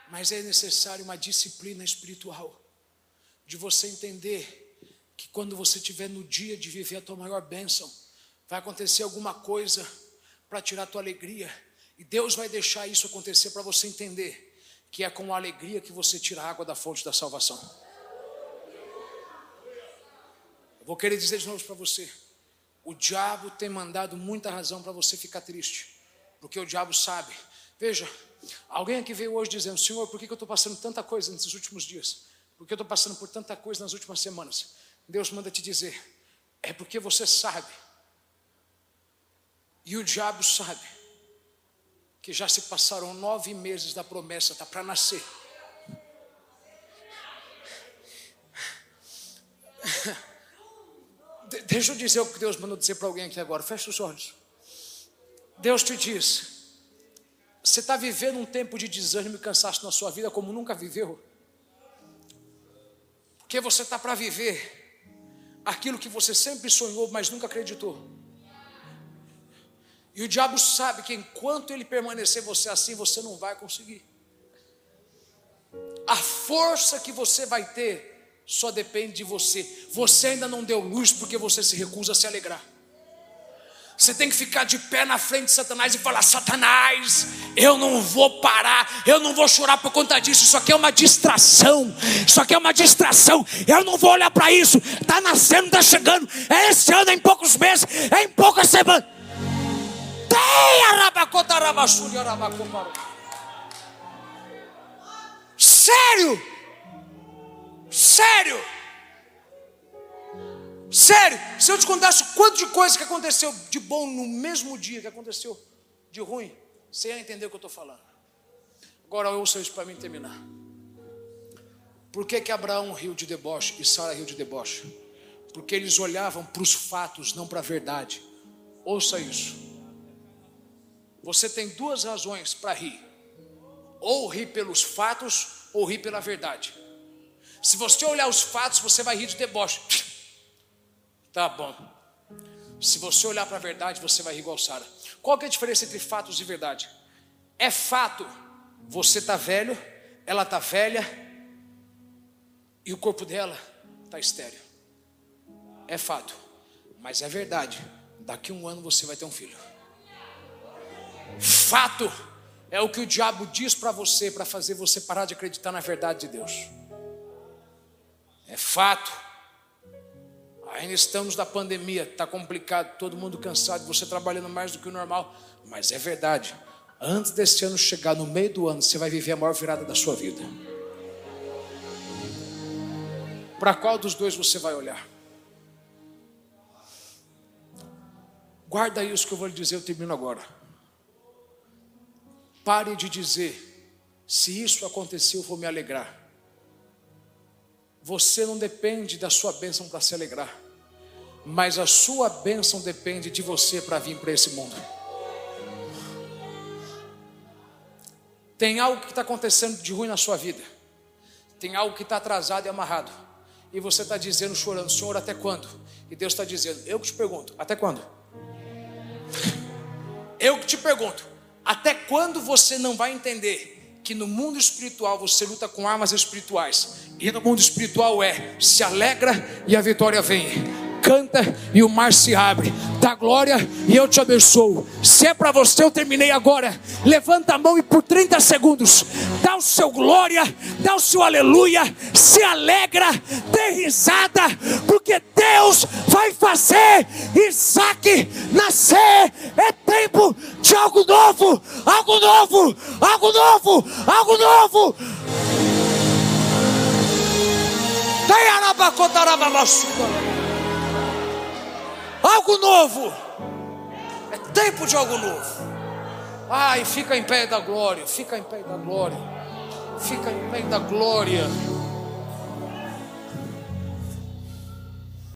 mas é necessário uma disciplina espiritual de você entender que quando você estiver no dia de viver a tua maior bênção, vai acontecer alguma coisa para tirar a tua alegria e Deus vai deixar isso acontecer para você entender que é com alegria que você tira a água da fonte da salvação. Eu vou querer dizer de novo para você: o diabo tem mandado muita razão para você ficar triste, porque o diabo sabe. Veja, alguém aqui veio hoje dizendo: Senhor, por que eu estou passando tanta coisa nesses últimos dias? Por que eu estou passando por tanta coisa nas últimas semanas? Deus manda te dizer: é porque você sabe, e o diabo sabe que já se passaram nove meses da promessa, está para nascer. Deixa eu dizer o que Deus mandou dizer para alguém aqui agora. Feche os olhos. Deus te diz: você está vivendo um tempo de desânimo e cansaço na sua vida como nunca viveu. Porque você está para viver aquilo que você sempre sonhou, mas nunca acreditou. E o diabo sabe que enquanto ele permanecer você assim, você não vai conseguir. A força que você vai ter só depende de você. Você ainda não deu luz porque você se recusa a se alegrar. Você tem que ficar de pé na frente de Satanás e falar: Satanás, eu não vou parar, eu não vou chorar por conta disso. Isso aqui é uma distração. Isso aqui é uma distração. Eu não vou olhar para isso. Está nascendo, está chegando. É esse ano, é em poucos meses, é em poucas semanas. Sério? Sério? Sério? Se eu te contasse quanto de coisa que aconteceu de bom no mesmo dia que aconteceu de ruim, você ia entender o que eu estou falando. Agora ouça isso para mim terminar. Por que, que Abraão riu de deboche e Sara riu de deboche? Porque eles olhavam para os fatos, não para a verdade. Ouça isso. Você tem duas razões para rir: ou rir pelos fatos, ou rir pela verdade. Se você olhar os fatos, você vai rir de deboche. Tá bom. Se você olhar para a verdade, você vai rir igual Sara. Qual que é a diferença entre fatos e verdade? É fato, você está velho, ela está velha, e o corpo dela está estéreo. É fato, mas é verdade. Daqui a um ano você vai ter um filho. Fato é o que o diabo diz para você para fazer você parar de acreditar na verdade de Deus. É fato. Ainda estamos na pandemia, está complicado, todo mundo cansado, você trabalhando mais do que o normal, mas é verdade. Antes desse ano chegar, no meio do ano, você vai viver a maior virada da sua vida. Para qual dos dois você vai olhar? Guarda isso que eu vou lhe dizer, eu termino agora. Pare de dizer, se isso aconteceu, eu vou me alegrar. Você não depende da sua bênção para se alegrar mas a sua bênção depende de você para vir para esse mundo. Tem algo que está acontecendo de ruim na sua vida, tem algo que está atrasado e amarrado, e você está dizendo, chorando, Senhor, até quando? E Deus está dizendo, eu que te pergunto, até quando? Eu que te pergunto, até quando você não vai entender que no mundo espiritual você luta com armas espirituais, e no mundo espiritual é se alegra e a vitória vem canta e o mar se abre. Dá glória e eu te abençoo. Se é para você, eu terminei agora. Levanta a mão e por 30 segundos, dá o seu glória, dá o seu aleluia, se alegra, dê risada, porque Deus vai fazer Isaac nascer. É tempo de algo novo, algo novo, algo novo, algo novo. Algo novo. É tempo de algo novo. Ai, fica em pé da glória, fica em pé da glória. Fica em pé da glória.